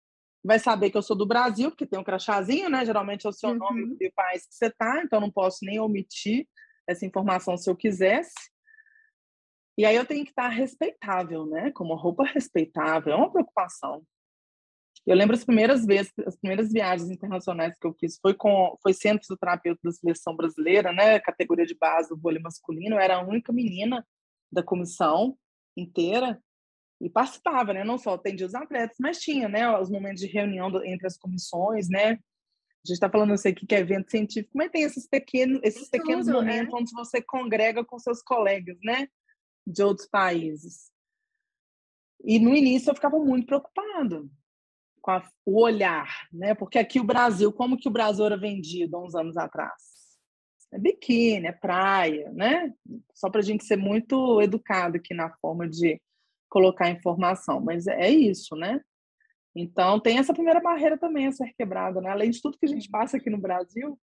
vai saber que eu sou do Brasil, porque tem um crachazinho, né? Geralmente é o seu uhum. nome e o país que você está, então não posso nem omitir essa informação se eu quisesse. E aí eu tenho que estar respeitável, né? Com uma roupa respeitável, é uma preocupação. Eu lembro as primeiras vezes, as primeiras viagens internacionais que eu fiz foi com foi centro do terapeuta da seleção brasileira, né, categoria de base do vôlei masculino, eu era a única menina da comissão inteira e participava, né, não só atendia os atletas, mas tinha, né, os momentos de reunião entre as comissões, né? A gente está falando isso aqui que é evento científico, mas tem esses pequenos, esses pequenos Tudo, né? momentos né? onde você congrega com seus colegas, né, de outros países. E no início eu ficava muito preocupado, com a, o olhar, né? Porque aqui o Brasil, como que o Brasil era vendido há uns anos atrás? É biquíni, é praia, né? Só para a gente ser muito educado aqui na forma de colocar informação, mas é, é isso, né? Então tem essa primeira barreira também a ser quebrada, né? Além de tudo que a gente passa aqui no Brasil,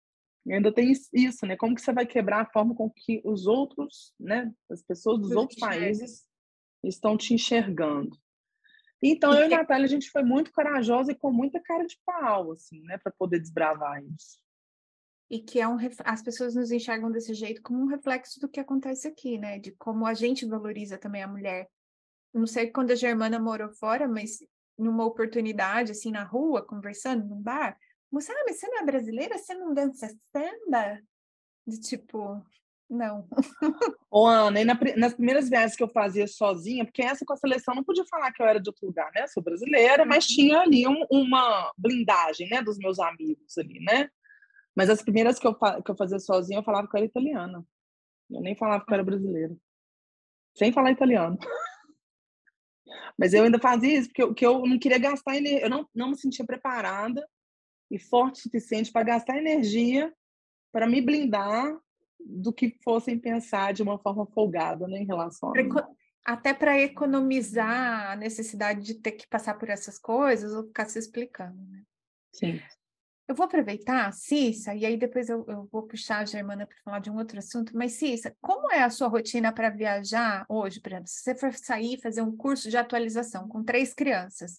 ainda tem isso, né? Como que você vai quebrar a forma com que os outros, né? As pessoas dos outros países estão te enxergando. Então, eu e a Natália, a gente foi muito corajosa e com muita cara de pau, assim, né, para poder desbravar isso. E que é um as pessoas nos enxergam desse jeito como um reflexo do que acontece aqui, né? De como a gente valoriza também a mulher. Não sei quando a Germana morou fora, mas numa oportunidade, assim, na rua, conversando num bar, moça, ah, mas você não é brasileira? Você não dança samba? De tipo, não. Ô, Ana, e na, nas primeiras viagens que eu fazia sozinha, porque essa com a seleção não podia falar que eu era de outro lugar, né? Sou brasileira, mas uhum. tinha ali um, uma blindagem, né, dos meus amigos ali, né? Mas as primeiras que eu, que eu fazia sozinha, eu falava que eu era italiana. Eu nem falava que eu era brasileira. Sem falar italiano. Mas eu ainda fazia isso, porque eu, que eu não queria gastar energia, eu não, não me sentia preparada e forte o suficiente para gastar energia para me blindar do que fossem pensar de uma forma folgada né, em relação a. Até para economizar a necessidade de ter que passar por essas coisas ou ficar se explicando, né? Sim. Eu vou aproveitar, Cissa, e aí depois eu, eu vou puxar a Germana para falar de um outro assunto, mas Cissa, como é a sua rotina para viajar hoje, por exemplo, se você for sair fazer um curso de atualização com três crianças,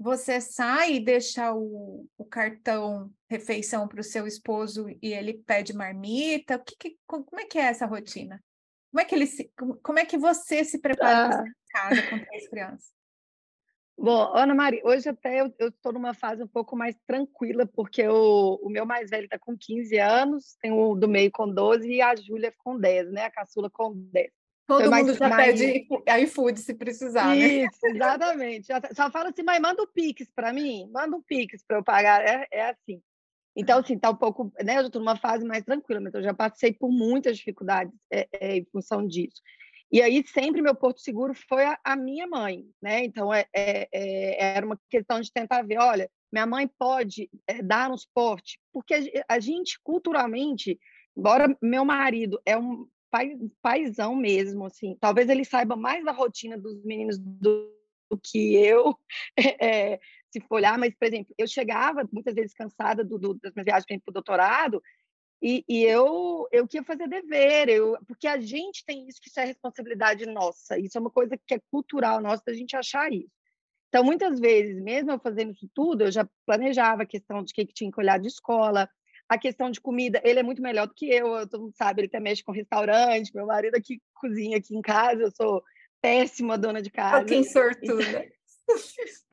você sai e deixa o, o cartão refeição para o seu esposo e ele pede marmita? Que, que, como é que é essa rotina? Como é que ele se, como é que você se prepara ah. em casa com três crianças? Bom, Ana Maria, hoje até eu estou numa fase um pouco mais tranquila, porque o, o meu mais velho está com 15 anos, tem o do meio com 12 e a Júlia com 10, né? A caçula com 10. Todo Foi mundo já mais... pede iFood se precisar, né? Isso, né? exatamente. Só fala assim, mãe, manda um Pix para mim, manda um Pix para eu pagar. É, é assim. Então, assim, tá um pouco, né? Eu estou numa fase mais tranquila, mas eu já passei por muitas dificuldades é, é, em função disso. E aí, sempre meu porto seguro foi a, a minha mãe, né? Então, é, é, é era uma questão de tentar ver, olha, minha mãe pode é, dar um suporte, porque a, a gente, culturalmente, embora meu marido é um pai, paizão mesmo, assim. Talvez ele saiba mais da rotina dos meninos do, do que eu, é, se for olhar, mas, por exemplo, eu chegava muitas vezes cansada do, do, das minhas viagens para o doutorado, e, e, eu eu queria fazer dever, eu, porque a gente tem isso que isso é responsabilidade nossa, isso é uma coisa que é cultural nossa da gente achar isso. Então, muitas vezes, mesmo eu fazendo isso tudo, eu já planejava a questão de que, que tinha que olhar de escola, a questão de comida, ele é muito melhor do que eu, todo mundo sabe, ele até mexe com restaurante, meu marido aqui cozinha aqui em casa, eu sou péssima dona de casa. Quem sortuda.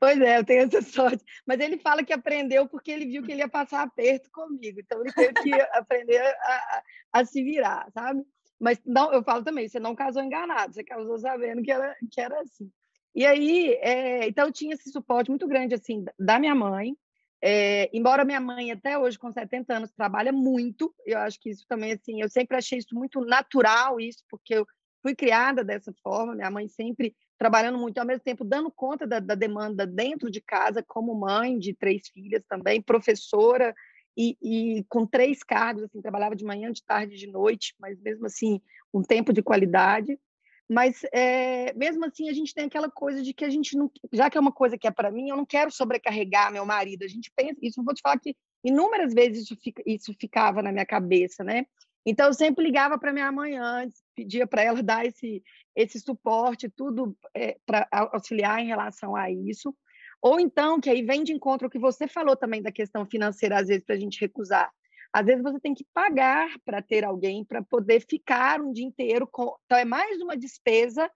Pois é, eu tenho essa sorte. Mas ele fala que aprendeu porque ele viu que ele ia passar aperto comigo. Então ele teve que aprender a, a, a, se virar, sabe? Mas não, eu falo também, você não casou enganado, você casou sabendo que era, que era assim. E aí, é, então, eu tinha esse suporte muito grande, assim, da minha mãe. É, embora minha mãe, até hoje, com 70 anos, trabalha muito, eu acho que isso também, assim, eu sempre achei isso muito natural, isso, porque eu fui criada dessa forma, minha mãe sempre trabalhando muito, ao mesmo tempo dando conta da, da demanda dentro de casa, como mãe de três filhas também, professora, e, e, com três cargos, assim, trabalhava de manhã, de tarde, de noite, mas mesmo assim, um tempo de qualidade. Mas é, mesmo assim, a gente tem aquela coisa de que a gente não, já que é uma coisa que é para mim, eu não quero sobrecarregar meu marido. A gente pensa, isso eu vou te falar que inúmeras vezes isso, fica, isso ficava na minha cabeça, né? Então eu sempre ligava para minha mãe antes, pedia para ela dar esse esse suporte, tudo é, para auxiliar em relação a isso. Ou então, que aí vem de encontro o que você falou também da questão financeira, às vezes, para a gente recusar. Às vezes você tem que pagar para ter alguém para poder ficar um dia inteiro. Com... Então, é mais uma despesa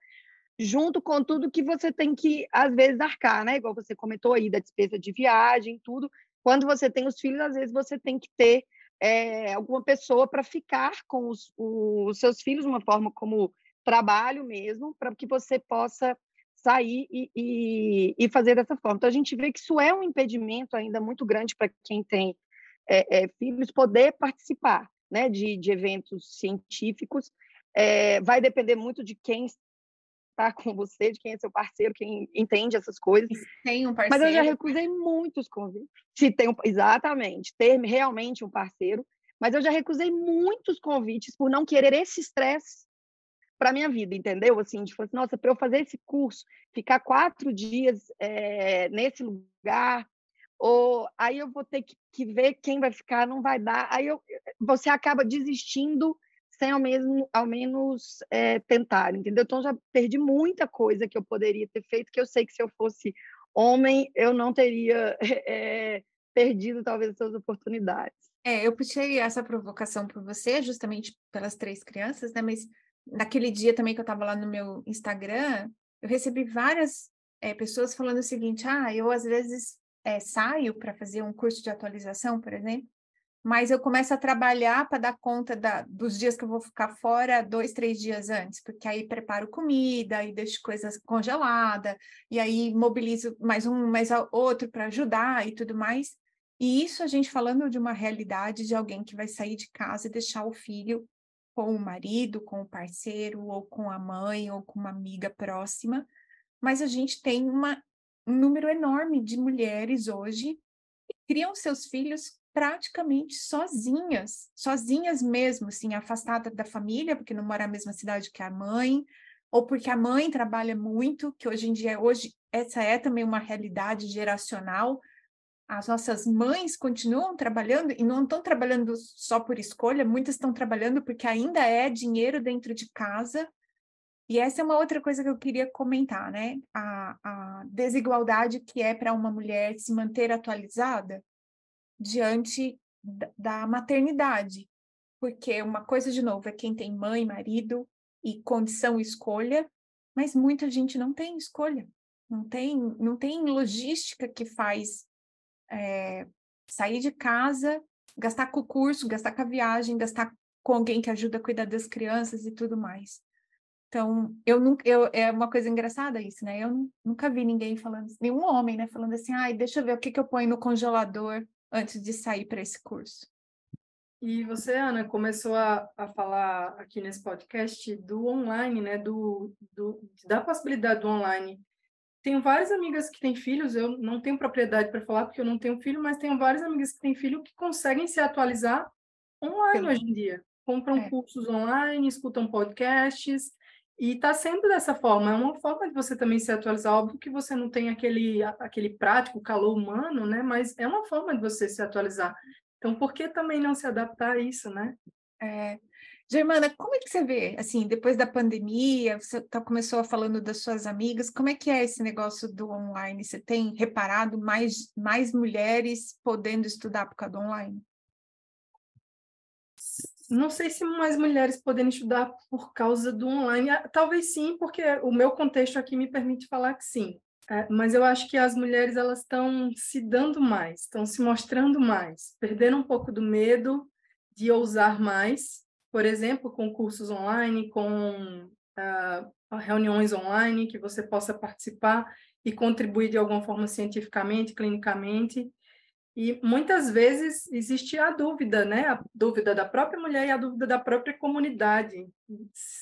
junto com tudo que você tem que, às vezes, arcar, né? Igual você comentou aí, da despesa de viagem, tudo. Quando você tem os filhos, às vezes você tem que ter é, alguma pessoa para ficar com os, os seus filhos uma forma como trabalho mesmo, para que você possa sair e, e, e, fazer dessa forma. Então, a gente vê que isso é um impedimento ainda muito grande para quem tem é, é, filhos poder participar né, de, de eventos científicos. É, vai depender muito de quem está com você, de quem é seu parceiro, quem entende essas coisas. Tem um parceiro. Mas eu já recusei muitos convites. Se tem um, exatamente, ter realmente um parceiro. Mas eu já recusei muitos convites por não querer esse estresse para minha vida, entendeu? Assim, de falar assim, nossa, para eu fazer esse curso, ficar quatro dias é, nesse lugar, ou aí eu vou ter que, que, ver quem vai ficar, não vai dar. Aí eu, você acaba desistindo sem ao, mesmo, ao menos é, tentar, entendeu? Então já perdi muita coisa que eu poderia ter feito, que eu sei que se eu fosse homem, eu não teria é, perdido talvez essas oportunidades. É, eu puxei essa provocação por você, justamente pelas três crianças, né? Mas naquele dia também que eu estava lá no meu Instagram, eu recebi várias é, pessoas falando o seguinte: ah, eu às vezes é, saio para fazer um curso de atualização, por exemplo, mas eu começo a trabalhar para dar conta da, dos dias que eu vou ficar fora dois, três dias antes, porque aí preparo comida, e deixo coisas congeladas, e aí mobilizo mais um, mais outro para ajudar e tudo mais. E isso a gente falando de uma realidade de alguém que vai sair de casa e deixar o filho com o marido, com o parceiro, ou com a mãe, ou com uma amiga próxima, mas a gente tem uma, um número enorme de mulheres hoje que criam seus filhos praticamente sozinhas, sozinhas mesmo, assim, afastadas da família, porque não mora na mesma cidade que a mãe, ou porque a mãe trabalha muito, que hoje em dia, hoje, essa é também uma realidade geracional, as nossas mães continuam trabalhando e não estão trabalhando só por escolha, muitas estão trabalhando porque ainda é dinheiro dentro de casa. E essa é uma outra coisa que eu queria comentar, né? A, a desigualdade que é para uma mulher se manter atualizada diante da, da maternidade. Porque uma coisa, de novo, é quem tem mãe, marido e condição escolha, mas muita gente não tem escolha. Não tem, não tem logística que faz é, sair de casa, gastar com o curso, gastar com a viagem, gastar com alguém que ajuda a cuidar das crianças e tudo mais. Então, eu nunca, eu, é uma coisa engraçada isso, né? Eu nunca vi ninguém falando, nenhum homem, né, falando assim, ai, deixa eu ver o que, que eu ponho no congelador antes de sair para esse curso. E você, Ana, começou a, a falar aqui nesse podcast do online, né? Do, do, da possibilidade do online tenho várias amigas que têm filhos, eu não tenho propriedade para falar porque eu não tenho filho, mas tenho várias amigas que têm filho que conseguem se atualizar online hoje em dia. Compram é. cursos online, escutam podcasts, e está sendo dessa forma. É uma forma de você também se atualizar. Óbvio que você não tem aquele, aquele prático calor humano, né? Mas é uma forma de você se atualizar. Então, por que também não se adaptar a isso, né? É, Germana, como é que você vê, assim, depois da pandemia, você tá, começou falando das suas amigas, como é que é esse negócio do online? Você tem reparado mais, mais mulheres podendo estudar por causa do online? Não sei se mais mulheres podendo estudar por causa do online. Ah, talvez sim, porque o meu contexto aqui me permite falar que sim. É, mas eu acho que as mulheres elas estão se dando mais, estão se mostrando mais, perdendo um pouco do medo de ousar mais por exemplo, com cursos online, com uh, reuniões online que você possa participar e contribuir de alguma forma cientificamente, clinicamente. E muitas vezes existe a dúvida, né? A dúvida da própria mulher e a dúvida da própria comunidade.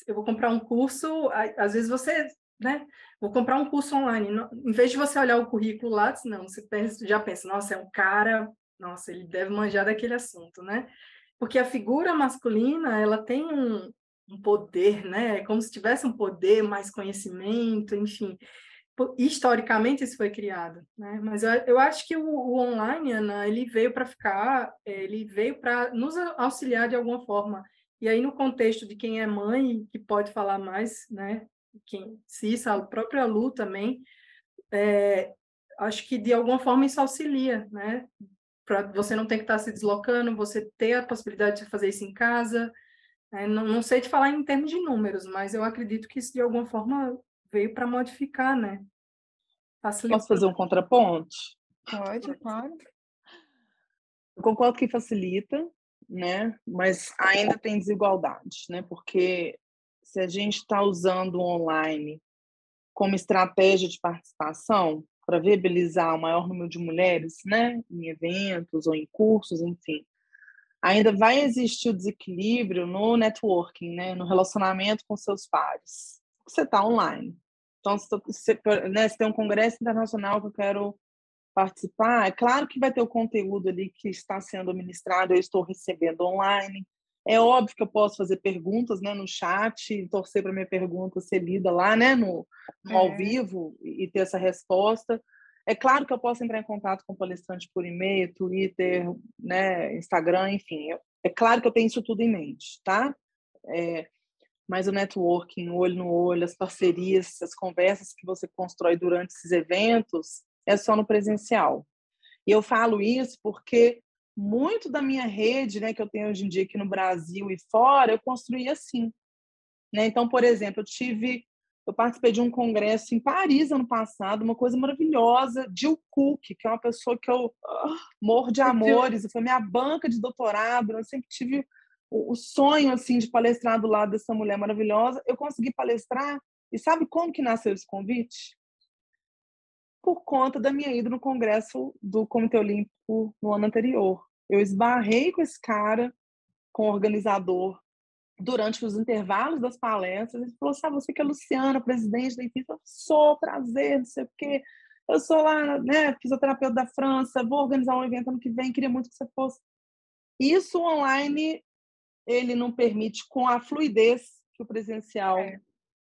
Eu vou comprar um curso, às vezes você, né? Vou comprar um curso online. Em vez de você olhar o currículo lá, não, você pensa, já pensa, nossa, é um cara, nossa, ele deve manjar daquele assunto, né? Porque a figura masculina, ela tem um, um poder, né? É como se tivesse um poder, mais conhecimento, enfim historicamente isso foi criado, né? Mas eu, eu acho que o, o, online, Ana, ele veio para ficar, é, ele veio para nos auxiliar de alguma forma. E aí no contexto de quem é mãe, que pode falar mais, né? Quem, Cissa, a própria Lu também, é, acho que de alguma forma isso auxilia, né? Para você não ter que estar se deslocando, você ter a possibilidade de fazer isso em casa. Né? Não, não sei te falar em termos de números, mas eu acredito que isso de alguma forma veio para modificar, né? Facilitou. Posso fazer um contraponto? Pode, claro. Eu concordo que facilita, né? Mas ainda tem desigualdade, né? Porque se a gente está usando o online como estratégia de participação para viabilizar o maior número de mulheres, né, em eventos ou em cursos, enfim, ainda vai existir o desequilíbrio no networking, né, no relacionamento com seus pares você está online. Então, se, você, né, se tem um congresso internacional que eu quero participar, é claro que vai ter o conteúdo ali que está sendo ministrado, eu estou recebendo online. É óbvio que eu posso fazer perguntas né, no chat, torcer para minha pergunta ser lida lá né, no, no é. ao vivo e ter essa resposta. É claro que eu posso entrar em contato com o palestrante por e-mail, Twitter, né, Instagram, enfim. É claro que eu tenho isso tudo em mente, tá? É, mas o networking, o olho no olho, as parcerias, as conversas que você constrói durante esses eventos, é só no presencial. E eu falo isso porque muito da minha rede, né, que eu tenho hoje em dia aqui no Brasil e fora, eu construí assim. Né? Então, por exemplo, eu tive, eu participei de um congresso em Paris ano passado, uma coisa maravilhosa, Jill Cook, que é uma pessoa que eu uh, morro de amores, foi minha banca de doutorado, eu sempre tive o, sonho assim de palestrar do lado dessa mulher maravilhosa. Eu consegui palestrar e sabe como que nasceu esse convite? Por conta da minha ida no congresso do Comitê Olímpico no ano anterior. Eu esbarrei com esse cara, com o organizador, durante os intervalos das palestras. Ele falou: Sabe, você que é Luciana, presidente da IFIS? Eu sou, prazer, não sei o quê. Eu sou lá, né, fisioterapeuta da França, vou organizar um evento ano que vem, queria muito que você fosse. Isso online ele não permite com a fluidez que o presencial é.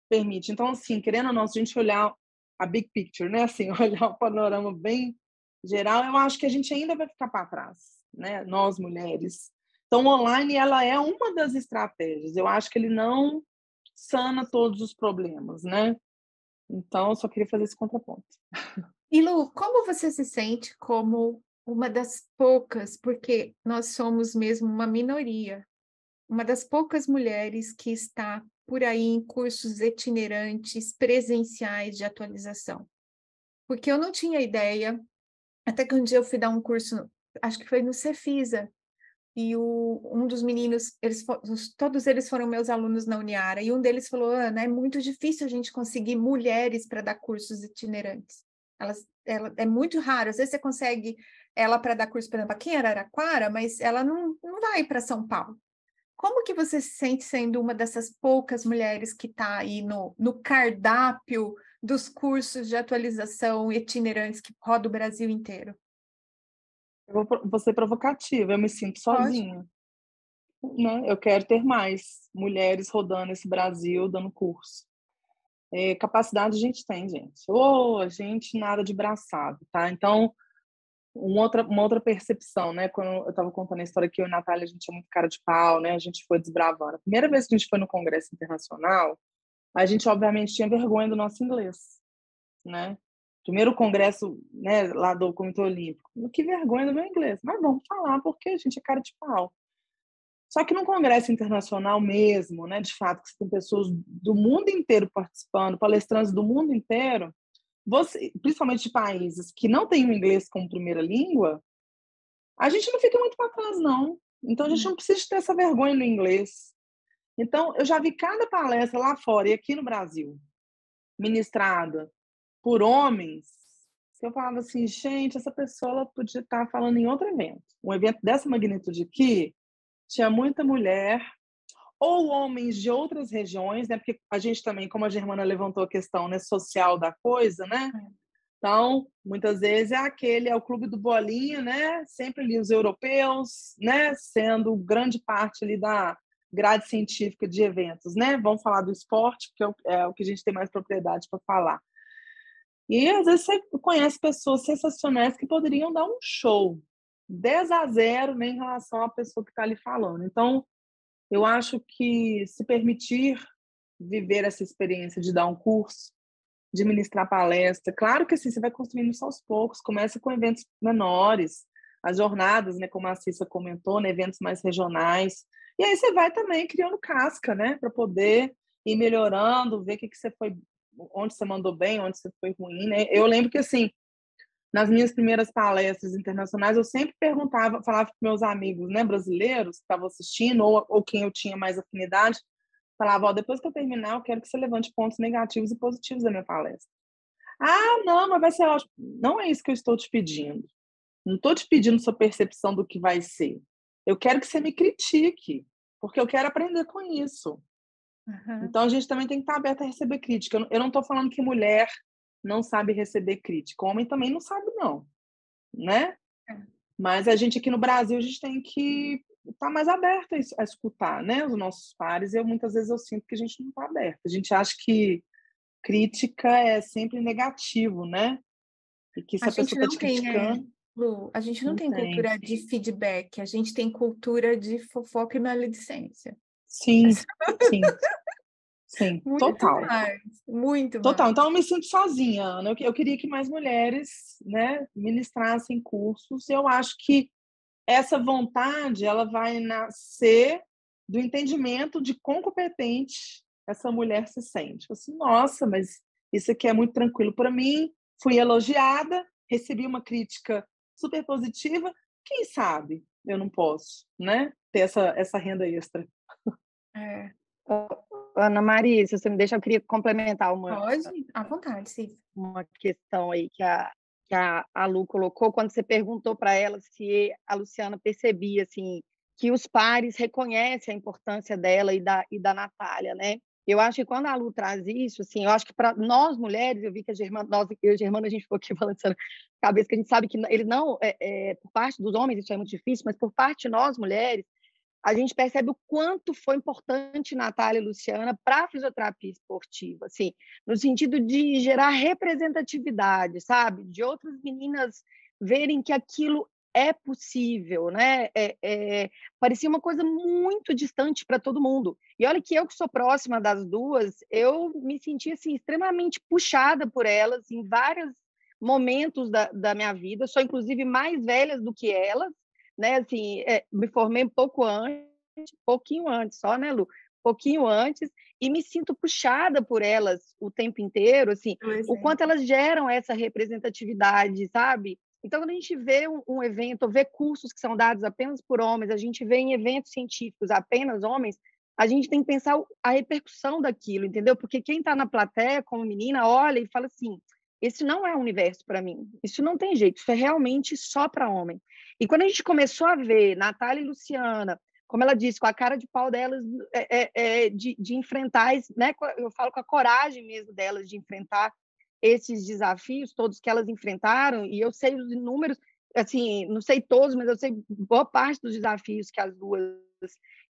permite. Então, assim, querendo ou não, se a gente olhar a big picture, né? Assim, olhar o panorama bem geral, eu acho que a gente ainda vai ficar para trás, né? Nós mulheres. Então, online ela é uma das estratégias. Eu acho que ele não sana todos os problemas, né? Então, eu só queria fazer esse contraponto. E Lu, como você se sente como uma das poucas, porque nós somos mesmo uma minoria uma das poucas mulheres que está por aí em cursos itinerantes presenciais de atualização. Porque eu não tinha ideia, até que um dia eu fui dar um curso, acho que foi no Cefisa, e o, um dos meninos, eles, todos eles foram meus alunos na Uniara, e um deles falou, Ana, é muito difícil a gente conseguir mulheres para dar cursos itinerantes. Elas, ela, é muito raro, às vezes você consegue ela para dar curso, por exemplo, aqui em Araraquara, mas ela não, não vai para São Paulo. Como que você se sente sendo uma dessas poucas mulheres que está aí no, no cardápio dos cursos de atualização itinerantes que roda o Brasil inteiro? Eu vou, vou ser provocativa, eu me sinto sozinha. Né? Eu quero ter mais mulheres rodando esse Brasil, dando curso. É, capacidade a gente tem, gente. Ou oh, a gente nada de braçado, tá? Então, uma outra, uma outra percepção, né? Quando eu estava contando a história que eu e a Natália, a gente tinha muito cara de pau, né? A gente foi desbravando. A primeira vez que a gente foi no Congresso Internacional, a gente, obviamente, tinha vergonha do nosso inglês, né? Primeiro congresso né, lá do Comitê Olímpico. Que vergonha do meu inglês. Mas vamos falar, porque a gente é cara de pau. Só que no congresso internacional mesmo, né, de fato, que tem pessoas do mundo inteiro participando, palestrantes do mundo inteiro, você, principalmente de países que não têm o inglês como primeira língua, a gente não fica muito para trás, não. Então a gente hum. não precisa ter essa vergonha no inglês. Então, eu já vi cada palestra lá fora e aqui no Brasil, ministrada por homens, que eu falava assim, gente, essa pessoa podia estar falando em outro evento. Um evento dessa magnitude aqui, tinha muita mulher, ou homens de outras regiões, né? Porque a gente também, como a Germana levantou a questão né, social da coisa, né? Então, muitas vezes é aquele, é o clube do bolinho, né? Sempre ali os europeus, né? Sendo grande parte ali da grade científica de eventos, né? Vamos falar do esporte, porque é o, é que a gente tem mais propriedade para falar. E às vezes você conhece pessoas sensacionais que poderiam dar um show 10 a 0 né, em relação à pessoa que está ali falando. Então, eu acho que se permitir viver essa experiência de dar um curso, de ministrar palestra, claro que assim, você vai construindo isso aos poucos, começa com eventos menores, as jornadas, né, como a Cissa comentou, né, eventos mais regionais, e aí você vai também criando casca, né, para poder ir melhorando, ver o que, que você foi onde você mandou bem, onde você foi ruim, né? Eu lembro que, assim, nas minhas primeiras palestras internacionais, eu sempre perguntava, falava com meus amigos, né, brasileiros que estavam assistindo, ou, ou quem eu tinha mais afinidade, falava, ó, depois que eu terminar, eu quero que você levante pontos negativos e positivos da minha palestra. Ah, não, mas vai ser ótimo. Não é isso que eu estou te pedindo. Não estou te pedindo sua percepção do que vai ser. Eu quero que você me critique, porque eu quero aprender com isso. Uhum. Então a gente também tem que estar aberto a receber crítica. Eu não estou falando que mulher não sabe receber crítica, homem também não sabe não, né? É. Mas a gente aqui no Brasil a gente tem que estar mais aberto a, escutar, né? Os nossos pares. Eu muitas vezes eu sinto que a gente não está aberto. A gente acha que crítica é sempre negativo, né? E que se a, a pessoa está te tem, né, criticando. Lu, a gente não, não tem, tem, cultura de feedback, a gente tem cultura de fofoca e maledicência. Sim, sim. Sim, muito total. Mais, muito Total. Mais. Então, eu me sinto sozinha, Ana. Eu, eu queria que mais mulheres né, ministrassem cursos. Eu acho que essa vontade ela vai nascer do entendimento de quão competente essa mulher se sente. Assim, nossa, mas isso aqui é muito tranquilo para mim. Fui elogiada, recebi uma crítica super positiva. Quem sabe eu não posso, né? Ter essa, essa renda extra. É. Ana Maria, se você me deixa, eu queria complementar uma. Pode, à vontade, sim. Uma questão aí que a, que a, a Lu colocou, quando você perguntou para ela se a Luciana percebia, assim, que os pares reconhecem a importância dela e da, e da Natália, né? Eu acho que quando a Lu traz isso, assim, eu acho que para nós mulheres, eu vi que a Germana, nós, e a Germana, a gente ficou aqui balançando a cabeça, que a gente sabe que ele não, é, é, por parte dos homens isso é muito difícil, mas por parte de nós mulheres, a gente percebe o quanto foi importante Natália e Luciana para a fisioterapia esportiva, assim, no sentido de gerar representatividade, sabe? De outras meninas verem que aquilo é possível, né? É, é, parecia uma coisa muito distante para todo mundo. E olha que eu que sou próxima das duas, eu me senti assim extremamente puxada por elas em vários momentos da, da minha vida. Sou inclusive mais velhas do que elas, né? Assim, é, me formei um pouco antes, pouquinho antes, só, né, Lu? Pouquinho antes, e me sinto puxada por elas o tempo inteiro, assim, pois o é. quanto elas geram essa representatividade, sabe? Então, quando a gente vê um, um evento, vê cursos que são dados apenas por homens, a gente vê em eventos científicos apenas homens, a gente tem que pensar a repercussão daquilo, entendeu? Porque quem está na plateia como menina olha e fala assim: esse não é um universo para mim, isso não tem jeito, isso é realmente só para homem. E quando a gente começou a ver Natália e Luciana, como ela disse, com a cara de pau delas, é, é, é, de, de enfrentar, né? eu falo com a coragem mesmo delas de enfrentar esses desafios todos que elas enfrentaram, e eu sei os números, assim, não sei todos, mas eu sei boa parte dos desafios que as duas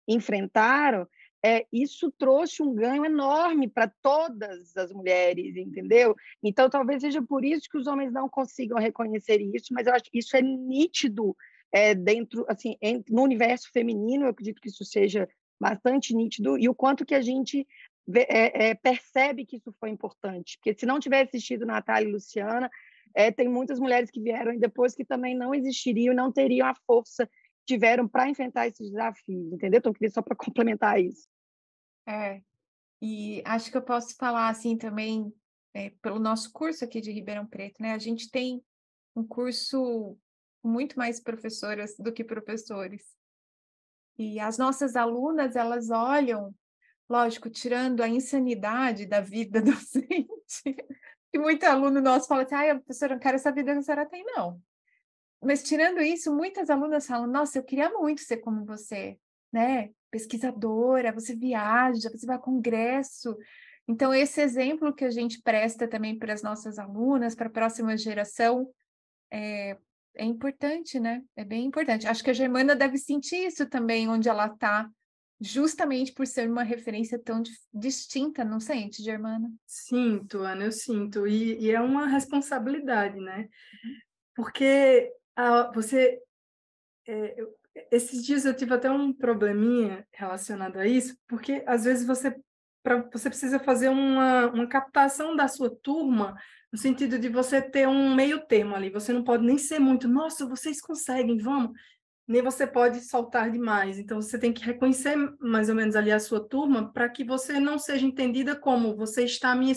enfrentaram, é, isso trouxe um ganho enorme para todas as mulheres, entendeu? Então, talvez seja por isso que os homens não consigam reconhecer isso, mas eu acho que isso é nítido é, dentro, assim, no universo feminino, eu acredito que isso seja bastante nítido, e o quanto que a gente vê, é, é, percebe que isso foi importante, porque se não tivesse assistido Natália e Luciana, é, tem muitas mulheres que vieram depois que também não existiriam, não teriam a força tiveram para enfrentar esses desafios, entendeu? Então, eu queria só para complementar isso. É, e acho que eu posso falar assim também, é, pelo nosso curso aqui de Ribeirão Preto, né? A gente tem um curso muito mais professoras do que professores. E as nossas alunas, elas olham lógico, tirando a insanidade da vida docente, que muito aluno nosso fala assim, ah, professora, não quero essa vida que a senhora tem, não. Mas tirando isso, muitas alunas falam, nossa, eu queria muito ser como você, né? Pesquisadora, você viaja, você vai a congresso. Então, esse exemplo que a gente presta também para as nossas alunas, para a próxima geração, é, é importante, né? É bem importante. Acho que a Germana deve sentir isso também, onde ela está, justamente por ser uma referência tão distinta, não sente, Germana? Sinto, Ana, eu sinto. E, e é uma responsabilidade, né? Porque a, você. É, eu, esses dias eu tive até um probleminha relacionado a isso, porque às vezes você, pra, você precisa fazer uma, uma captação da sua turma no sentido de você ter um meio termo ali. Você não pode nem ser muito, nossa, vocês conseguem, vamos. Nem você pode soltar demais. Então, você tem que reconhecer mais ou menos ali a sua turma para que você não seja entendida como você está me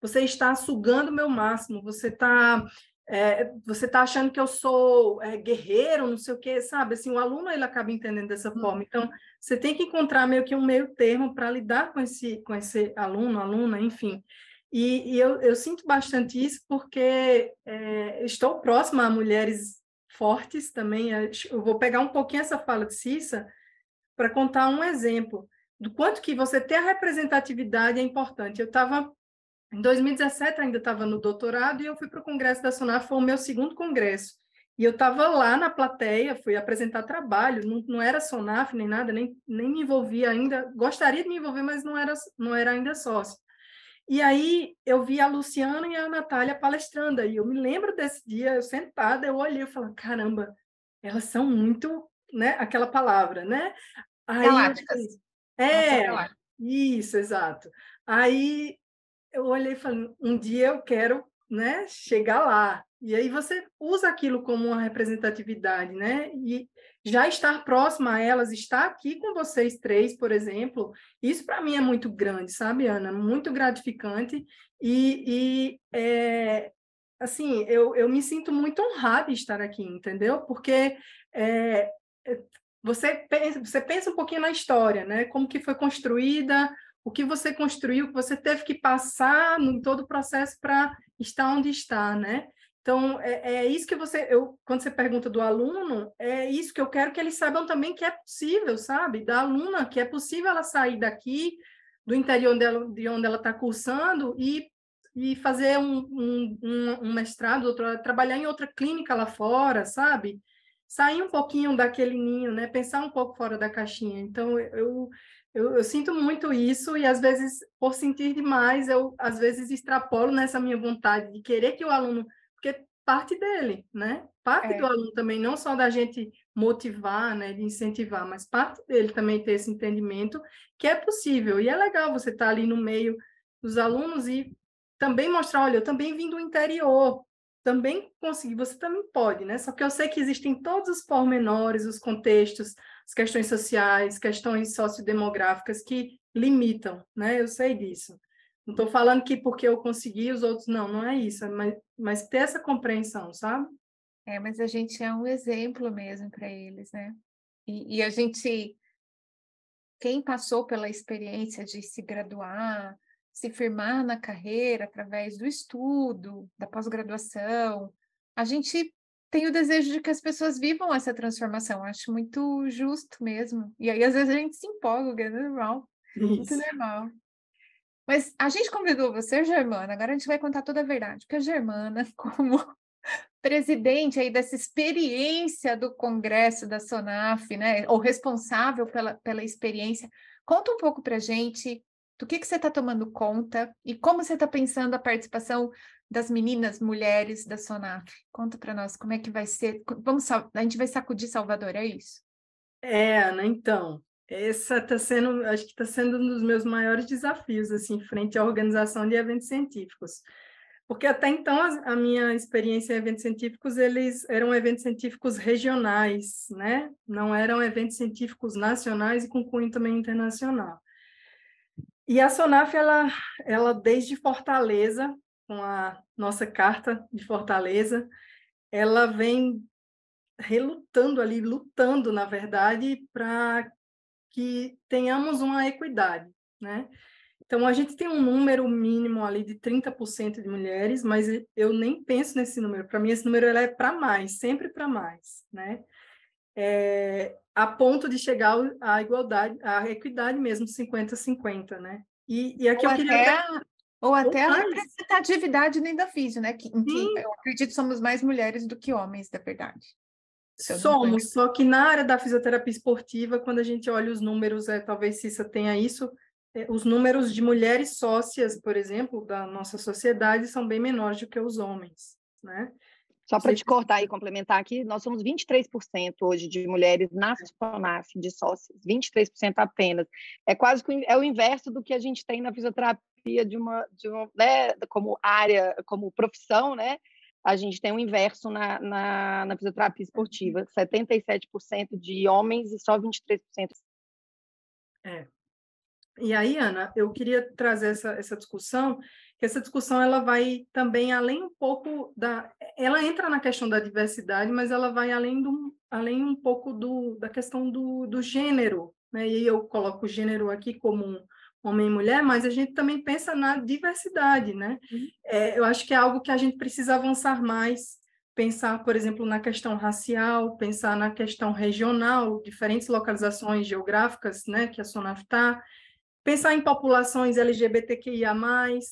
você está sugando o meu máximo, você está é, você está achando que eu sou é, guerreiro, não sei o quê, sabe? Assim, o aluno ele acaba entendendo dessa uhum. forma. Então, você tem que encontrar meio que um meio termo para lidar com esse, com esse aluno, aluna, enfim. E, e eu, eu, sinto bastante isso porque é, estou próxima a mulheres fortes também. Eu vou pegar um pouquinho essa fala de Cissa para contar um exemplo do quanto que você ter a representatividade é importante. Eu estava em 2017 ainda estava no doutorado e eu fui para o congresso da Sonaf, foi o meu segundo congresso. E eu estava lá na plateia, fui apresentar trabalho, não, não era Sonaf nem nada, nem, nem me envolvia ainda. Gostaria de me envolver, mas não era, não era ainda sócio. E aí eu vi a Luciana e a Natália palestrando, e eu me lembro desse dia, eu sentada, eu olhei e falei, caramba, elas são muito, né, aquela palavra, né? Aí, Galácticas. É, isso, exato. Aí eu olhei e falei, um dia eu quero, né, chegar lá. E aí você usa aquilo como uma representatividade, né? E já estar próxima a elas, estar aqui com vocês três, por exemplo, isso para mim é muito grande, sabe, Ana? Muito gratificante. E, e é, assim, eu, eu me sinto muito honrada de estar aqui, entendeu? Porque é, é, você, pensa, você pensa um pouquinho na história, né? Como que foi construída, o que você construiu, o que você teve que passar em todo o processo para estar onde está, né? Então, é, é, isso que você, eu, quando você pergunta do aluno, é isso que eu quero que eles saibam também que é possível, sabe? Da aluna, que é possível ela sair daqui, do interior dela, de onde ela está cursando, e, e fazer um, um, um, mestrado, outro, trabalhar em outra clínica lá fora, sabe? Sair um pouquinho daquele ninho, né? Pensar um pouco fora da caixinha. Então, eu, eu, eu, sinto muito isso e às vezes, por sentir demais, eu às vezes extrapolo nessa minha vontade de querer que o aluno porque parte dele, né? Parte é. do aluno também, não só da gente motivar, né, de incentivar, mas parte dele também ter esse entendimento que é possível. E é legal você estar tá ali no meio dos alunos e também mostrar, olha, eu também vim do interior, também consegui, você também pode, né? Só que eu sei que existem todos os pormenores, os contextos, as questões sociais, questões sociodemográficas que limitam, né? Eu sei disso. Não estou falando que porque eu consegui, os outros não, não é isso, é mas, mas ter essa compreensão, sabe? É, mas a gente é um exemplo mesmo para eles, né? E, e, a gente, quem passou pela experiência de se graduar, se firmar na carreira através do estudo, da pós-graduação, a gente tem o desejo de que as pessoas vivam essa transformação. Acho muito justo mesmo. E aí, às vezes, a gente se empolga, é normal. Isso. Muito normal. Mas a gente convidou você, Germana, agora a gente vai contar toda a verdade, porque a Germana, como presidente aí dessa experiência do Congresso da SONAF, né, ou responsável pela, pela experiência, conta um pouco para a gente do que, que você está tomando conta e como você está pensando a participação das meninas, mulheres da SONAF. Conta para nós como é que vai ser. Vamos, a gente vai sacudir Salvador, é isso? É, Ana, então, essa está sendo, acho que está sendo um dos meus maiores desafios, assim, frente à organização de eventos científicos. Porque até então a, a minha experiência em eventos científicos, eles eram eventos científicos regionais, né? Não eram eventos científicos nacionais e com cunho também internacional. E a Sonaf, ela, ela desde Fortaleza, com a nossa carta de Fortaleza, ela vem relutando ali, lutando, na verdade, para que tenhamos uma equidade. né? Então, a gente tem um número mínimo ali de 30% de mulheres, mas eu nem penso nesse número. Para mim, esse número é para mais, sempre para mais, né? É, a ponto de chegar à igualdade, à equidade mesmo, 50-50, né? E, e aqui ou eu queria... Até, ou até ou a representatividade nem da física, né? Que, que eu acredito somos mais mulheres do que homens, da verdade. Somos, só que na área da fisioterapia esportiva, quando a gente olha os números, é, talvez Cissa tenha isso, é, os números de mulheres sócias, por exemplo, da nossa sociedade são bem menores do que os homens, né? Só para te cortar e complementar aqui, nós somos 23% hoje de mulheres na FONAF, de sócias, 23% apenas. É quase que é o inverso do que a gente tem na fisioterapia de uma, de uma né, como área, como profissão, né? a gente tem o um inverso na, na, na fisioterapia esportiva, 77% de homens e só 23%. É. E aí, Ana, eu queria trazer essa, essa discussão, que essa discussão ela vai também além um pouco da... Ela entra na questão da diversidade, mas ela vai além, do, além um pouco do, da questão do, do gênero, né? E eu coloco o gênero aqui como um, homem e mulher, mas a gente também pensa na diversidade, né? Uhum. É, eu acho que é algo que a gente precisa avançar mais, pensar, por exemplo, na questão racial, pensar na questão regional, diferentes localizações geográficas, né, que a SONAF está, pensar em populações LGBTQIA+,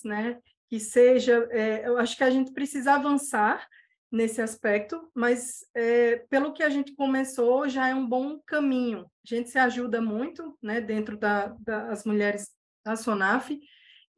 né, que seja, é, eu acho que a gente precisa avançar nesse aspecto, mas é, pelo que a gente começou já é um bom caminho. A gente se ajuda muito, né, dentro da, das mulheres da SONAF,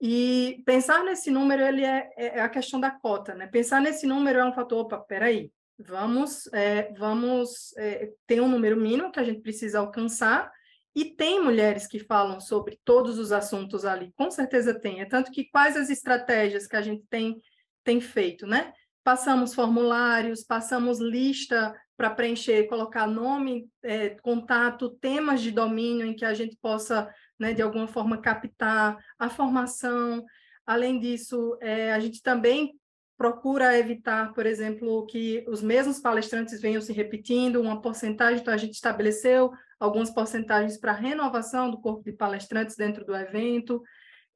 e pensar nesse número ele é, é, é, a questão da cota, né? Pensar nesse número é um fator, opa, peraí, vamos, é, vamos é, ter um número mínimo que a gente precisa alcançar, e tem mulheres que falam sobre todos os assuntos ali, com certeza tem. É tanto que quais as estratégias que a gente tem, tem feito, né? Passamos formulários, passamos lista para preencher, colocar nome, é, contato, temas de domínio em que a gente possa né, de alguma forma captar a formação. Além disso, é, a gente também procura evitar, por exemplo, que os mesmos palestrantes venham se repetindo, uma porcentagem, então a gente estabeleceu algumas porcentagens para renovação do corpo de palestrantes dentro do evento.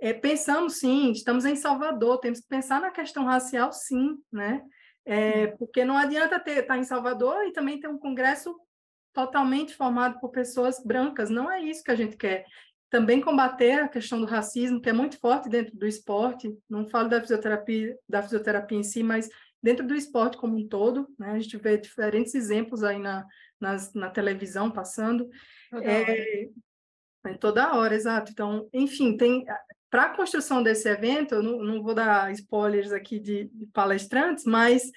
É, pensamos sim, estamos em Salvador, temos que pensar na questão racial sim, né? É, porque não adianta ter, estar tá em Salvador e também ter um congresso totalmente formado por pessoas brancas, não é isso que a gente quer também combater a questão do racismo, que é muito forte dentro do esporte, não falo da fisioterapia, da fisioterapia em si, mas dentro do esporte como um todo, né? a gente vê diferentes exemplos aí na, nas, na televisão passando. Toda é, hora. É, toda hora, exato. Então, enfim, tem para a construção desse evento, eu não, não vou dar spoilers aqui de, de palestrantes, mas,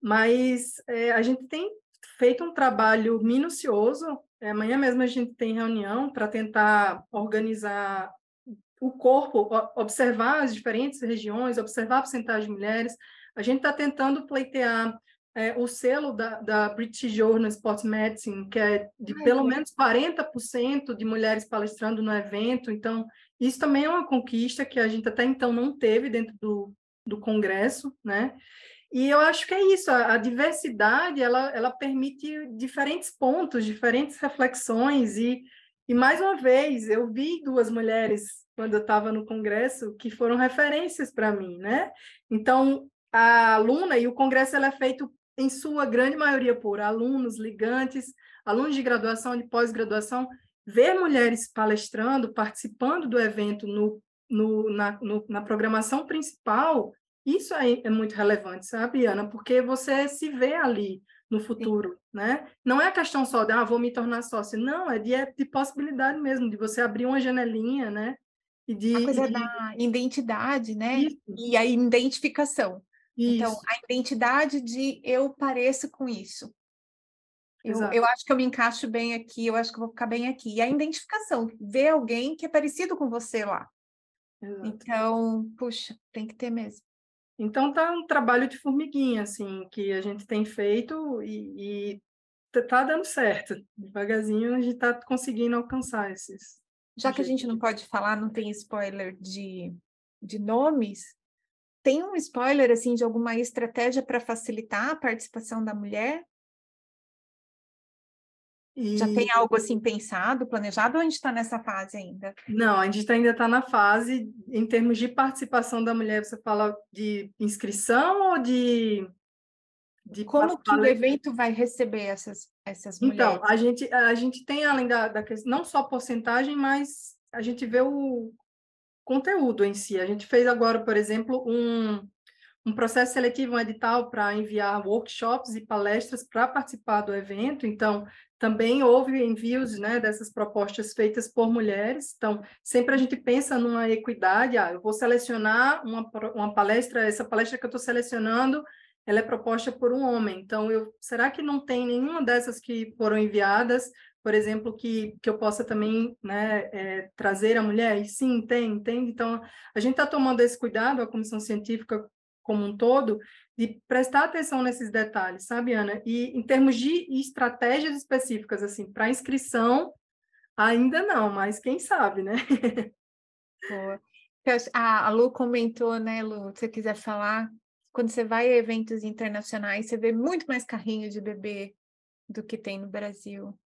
mas é, a gente tem feito um trabalho minucioso amanhã mesmo a gente tem reunião para tentar organizar o corpo, observar as diferentes regiões, observar a porcentagem de mulheres. A gente está tentando pleitear é, o selo da, da, British Journal Sports Medicine, que é de pelo menos 40% de mulheres palestrando no evento. Então, isso também é uma conquista que a gente até então não teve dentro do, do Congresso, né? E eu acho que é isso, a, a, diversidade, ela, ela permite diferentes pontos, diferentes reflexões, e, e mais uma vez, eu vi duas mulheres, quando eu estava no congresso, que foram referências para mim, né? Então, a aluna, e o congresso é feito, em sua grande maioria, por alunos, ligantes, alunos de graduação, de pós-graduação, ver mulheres palestrando, participando do evento no, no, na, no, na programação principal, isso aí é muito relevante, sabe, Ana? Porque você se vê ali no futuro, Sim. né? Não é a questão só de, ah, vou me tornar sócio. Não, é de, é de possibilidade mesmo, de você abrir uma janelinha, né? E de, a coisa e... da identidade, né? Isso. E a identificação. Então, isso. Então, a identidade de eu pareço com isso. Eu, eu, acho que eu me encaixo bem aqui, eu acho que eu vou ficar bem aqui. E a identificação, ver alguém que é parecido com você lá. Exato. Então, puxa, tem que ter mesmo. Então tá um trabalho de formiguinha, assim, que a gente tem feito e, e tá dando certo. Devagarzinho a gente está conseguindo alcançar esses. Já que a gente não pode falar, não tem spoiler de, de nomes, tem um spoiler assim de alguma estratégia para facilitar a participação da mulher? E... Já tem algo assim pensado, planejado, ou a gente está nessa fase ainda? Não, a gente ainda está na fase, em termos de participação da mulher, você fala de inscrição ou de. de Como que o evento vai receber essas, essas mulheres? Então, a gente, a gente tem, além da, da questão, não só porcentagem, mas a gente vê o conteúdo em si. A gente fez agora, por exemplo, um, um processo seletivo, um edital para enviar workshops e palestras para participar do evento. Então, também houve envios né, dessas propostas feitas por mulheres. Então, sempre a gente pensa numa equidade. Ah, eu vou selecionar uma, uma palestra, essa palestra que eu estou selecionando, ela é proposta por um homem. Então, eu, será que não tem nenhuma dessas que foram enviadas, por exemplo, que, que eu possa também né, é, trazer a mulher? E sim, tem, entende? Então, a gente está tomando esse cuidado, a comissão científica como um todo, de prestar atenção nesses detalhes, sabe, Ana? E em termos de estratégias específicas, assim, para inscrição, ainda não, mas quem sabe, né? Boa. A Lu comentou, né, Lu, se você quiser falar, quando você vai a eventos internacionais, você vê muito mais carrinho de bebê do que tem no Brasil.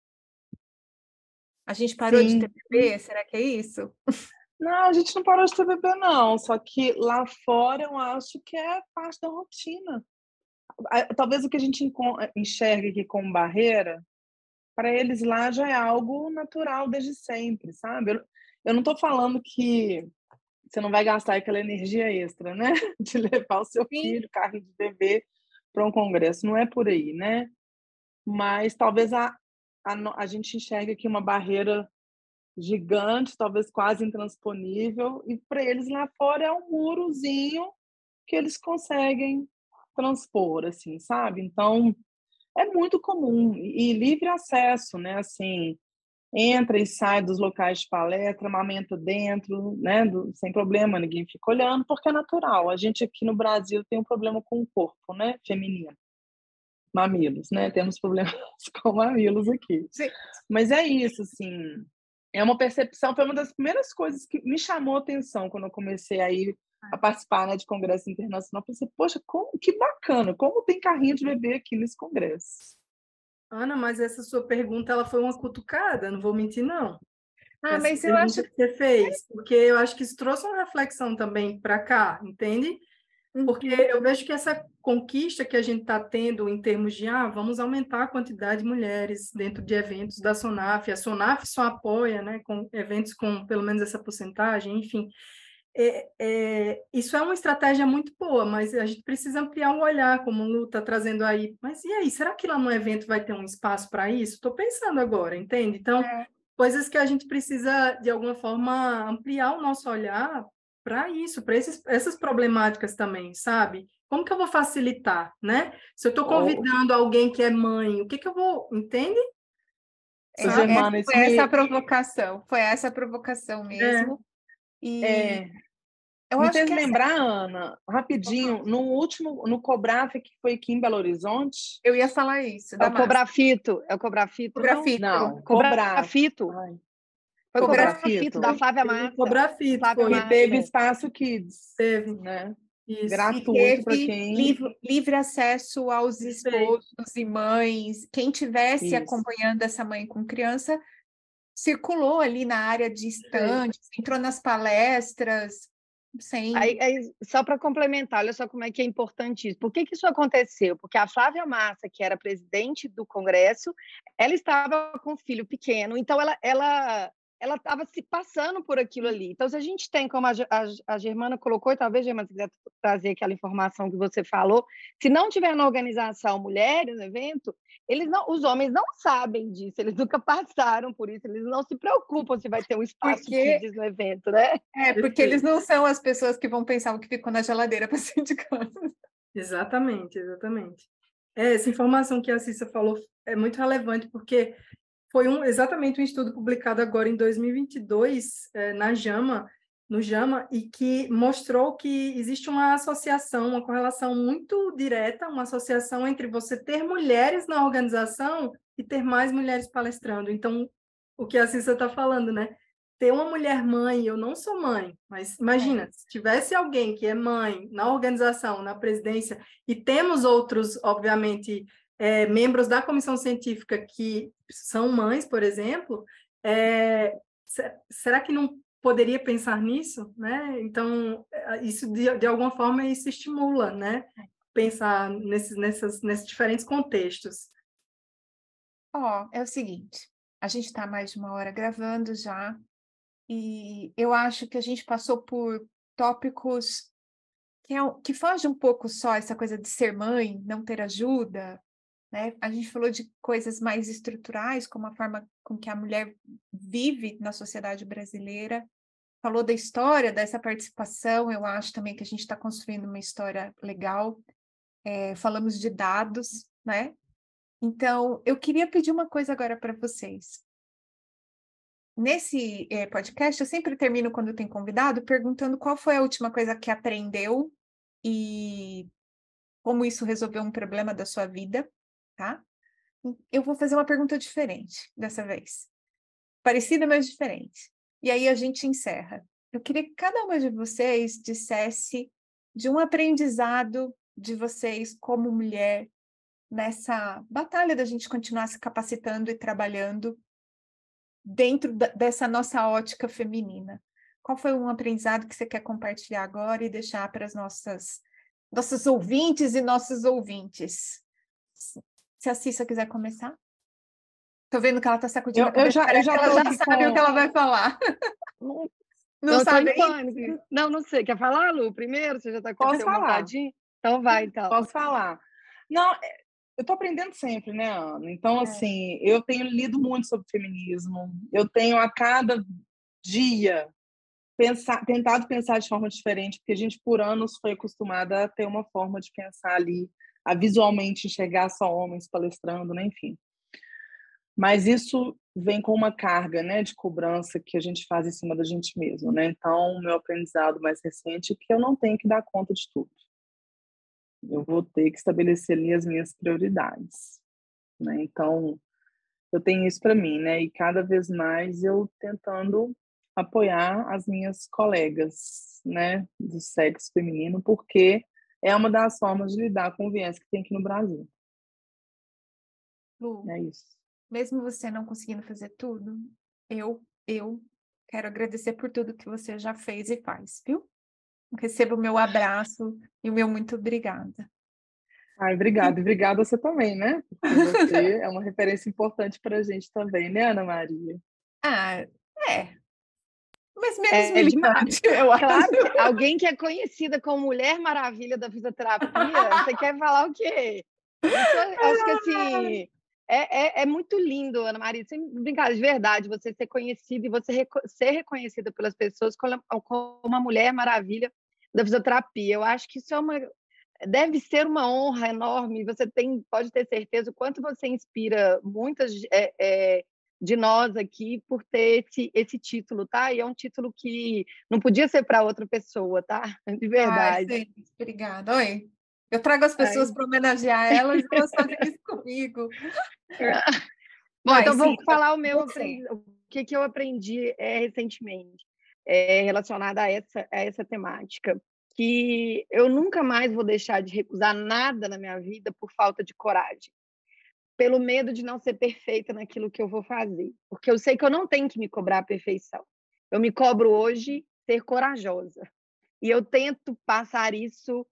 A gente parou Sim. de ter bebê? Será que é isso? Não, a gente não parou de ter bebê, não. Só que lá fora eu acho que é parte da rotina. Talvez o que a gente enxerga aqui como barreira, para eles lá já é algo natural desde sempre, sabe? Eu, eu não estou falando que você não vai gastar aquela energia extra, né? De levar o seu filho, carro de bebê, para um congresso. Não é por aí, né? Mas talvez a, a, a gente enxergue aqui uma barreira gigante, talvez quase intransponível, e para eles lá fora é um murozinho que eles conseguem transpor, assim, sabe? Então, é muito comum e livre acesso, né? Assim, entra e sai dos locais de palestra, amamenta dentro, né? Do, sem problema, ninguém fica olhando, porque é natural. A gente aqui no Brasil tem um problema com o corpo, né? Feminino. Mamilos, né? Temos problemas com mamilos aqui. Sim. Mas é isso, assim é uma percepção, foi uma das primeiras coisas que me chamou a atenção quando eu comecei a ir a participar né, de congresso internacional. Eu pensei, poxa, como, que bacana, como tem carrinho de bebê aqui nesse congresso. Ana, mas essa sua pergunta ela foi uma cutucada, não vou mentir, não. Ah, essa mas eu acho que você fez, porque eu acho que isso trouxe uma reflexão também para cá, entende? Porque uhum. eu vejo que essa conquista que a gente está tendo em termos de, ah, vamos aumentar a quantidade de mulheres dentro de eventos da SONAF, a SONAF só apoia, né, com eventos com pelo menos essa porcentagem, enfim, é, é, isso é uma estratégia muito boa, mas a gente precisa ampliar o olhar, como o Lu está trazendo aí. Mas e aí, será que lá no evento vai ter um espaço para isso? Estou pensando agora, entende? Então, é. coisas que a gente precisa, de alguma forma, ampliar o nosso olhar para isso, para essas problemáticas também, sabe? Como que eu vou facilitar, né? Se eu estou convidando oh. alguém que é mãe, o que que eu vou, entende? É, essa, foi essa provocação, foi essa provocação mesmo. É. E é. eu Me acho que lembrar, essa... Ana, rapidinho, no último, no Cobraf, que foi aqui em Belo Horizonte. Eu ia falar isso. É o Cobrafito, é o Cobrafito. Cobrafito. Não, Cobrafito. Ai. Foi Cobrafito, da Flávia Massa. Cobrafito, foi. teve Espaço Kids. Teve. Né? Isso. Gratuito para quem... Livre, livre, acesso aos esposos e mães. Quem tivesse Isso. acompanhando essa mãe com criança, circulou ali na área de estantes, entrou nas palestras, Sim. Aí, aí, só para complementar, olha só como é que é importante isso. Por que, que isso aconteceu? Porque a Flávia Massa, que era presidente do Congresso, ela estava com um filho pequeno, então ela, ela ela estava se passando por aquilo ali. Então, se a gente tem, como a, a, a Germana colocou, e talvez, Germana, se quiser trazer aquela informação que você falou, se não tiver na organização mulheres no evento, eles não, os homens não sabem disso, eles nunca passaram por isso, eles não se preocupam se vai ter um espaço porque... kids no evento, né? É, porque eles não são as pessoas que vão pensar o que ficou na geladeira para sair de casa. Exatamente, exatamente. É, essa informação que a Cissa falou é muito relevante, porque foi um, exatamente um estudo publicado agora em 2022 é, na JAMA, no JAMA, e que mostrou que existe uma associação, uma correlação muito direta, uma associação entre você ter mulheres na organização e ter mais mulheres palestrando. Então, o que a Cissa está falando, né? Ter uma mulher mãe, eu não sou mãe, mas imagina, é. se tivesse alguém que é mãe na organização, na presidência, e temos outros, obviamente, é, membros da comissão científica que são mães, por exemplo, é, será que não poderia pensar nisso, né? Então, é, isso de, de alguma forma isso estimula, né? Pensar nesses, nesses diferentes contextos. Ó, oh, é o seguinte, a gente está mais de uma hora gravando já, e eu acho que a gente passou por tópicos que, é, que foge um pouco só essa coisa de ser mãe, não ter ajuda, né? A gente falou de coisas mais estruturais, como a forma com que a mulher vive na sociedade brasileira, falou da história dessa participação, eu acho também que a gente está construindo uma história legal, é, falamos de dados, né? Então, eu queria pedir uma coisa agora para vocês. Nesse é, podcast, eu sempre termino quando tem convidado perguntando qual foi a última coisa que aprendeu e como isso resolveu um problema da sua vida, tá? Eu vou fazer uma pergunta diferente dessa vez. Parecida, mas diferente. E aí a gente encerra. Eu queria que cada uma de vocês dissesse de um aprendizado de vocês como mulher nessa batalha da gente continuar se capacitando e trabalhando dentro dessa nossa ótica feminina. Qual foi um aprendizado que você quer compartilhar agora e deixar para as nossas nossos ouvintes e nossos ouvintes? Se a Cissa quiser começar. Tô vendo que ela tá sacudindo eu, eu já, eu já ela já sabe com... o que ela vai falar. Não, não sabe? Não, não sei. Quer falar, Lu, primeiro? Você já tá com Posso falar. Vontadinho? Então vai, então. Posso falar. Não, é, eu tô aprendendo sempre, né, Ana? Então, é. assim, eu tenho lido muito sobre feminismo. Eu tenho a cada dia pensar, tentado pensar de forma diferente, porque a gente por anos foi acostumada a ter uma forma de pensar ali, a visualmente enxergar só homens palestrando, né? enfim. Mas isso vem com uma carga, né, de cobrança que a gente faz em cima da gente mesmo, né? Então, meu aprendizado mais recente é que eu não tenho que dar conta de tudo. Eu vou ter que estabelecer ali as minhas prioridades, né? Então, eu tenho isso para mim, né? E cada vez mais eu tentando apoiar as minhas colegas, né, do sexo feminino, porque é uma das formas de lidar com o viés que tem aqui no Brasil. Lu, é isso mesmo você não conseguindo fazer tudo, eu, eu quero agradecer por tudo que você já fez e faz, viu? Receba o meu abraço e o meu muito obrigada. Ai, obrigada. Obrigada você também, né? Porque você é uma referência importante para a gente também, né, Ana Maria? Ah, é. Mas menos é, militante, é eu claro, acho. Alguém que é conhecida como Mulher Maravilha da fisioterapia, você quer falar o quê? Isso, acho que assim é, é, é, muito lindo, Ana Maria, sem brincar, de verdade, você ser conhecida e você reco ser reconhecida pelas pessoas como, como uma mulher maravilha da fisioterapia. Eu acho que isso é uma deve ser uma honra enorme. Você tem, pode ter certeza o quanto você inspira muitas é, é, de nós aqui por ter esse, esse título, tá? E é um título que não podia ser para outra pessoa, tá? De verdade. Ai, Obrigada. Oi. Eu trago as pessoas para homenagear elas e elas fazem isso comigo. Bom, então vou falar o meu o que, que eu aprendi é, recentemente é, relacionado a essa, a essa temática. Que eu nunca mais vou deixar de recusar nada na minha vida por falta de coragem. Pelo medo de não ser perfeita naquilo que eu vou fazer. Porque eu sei que eu não tenho que me cobrar a perfeição. Eu me cobro hoje ser corajosa. E eu tento passar isso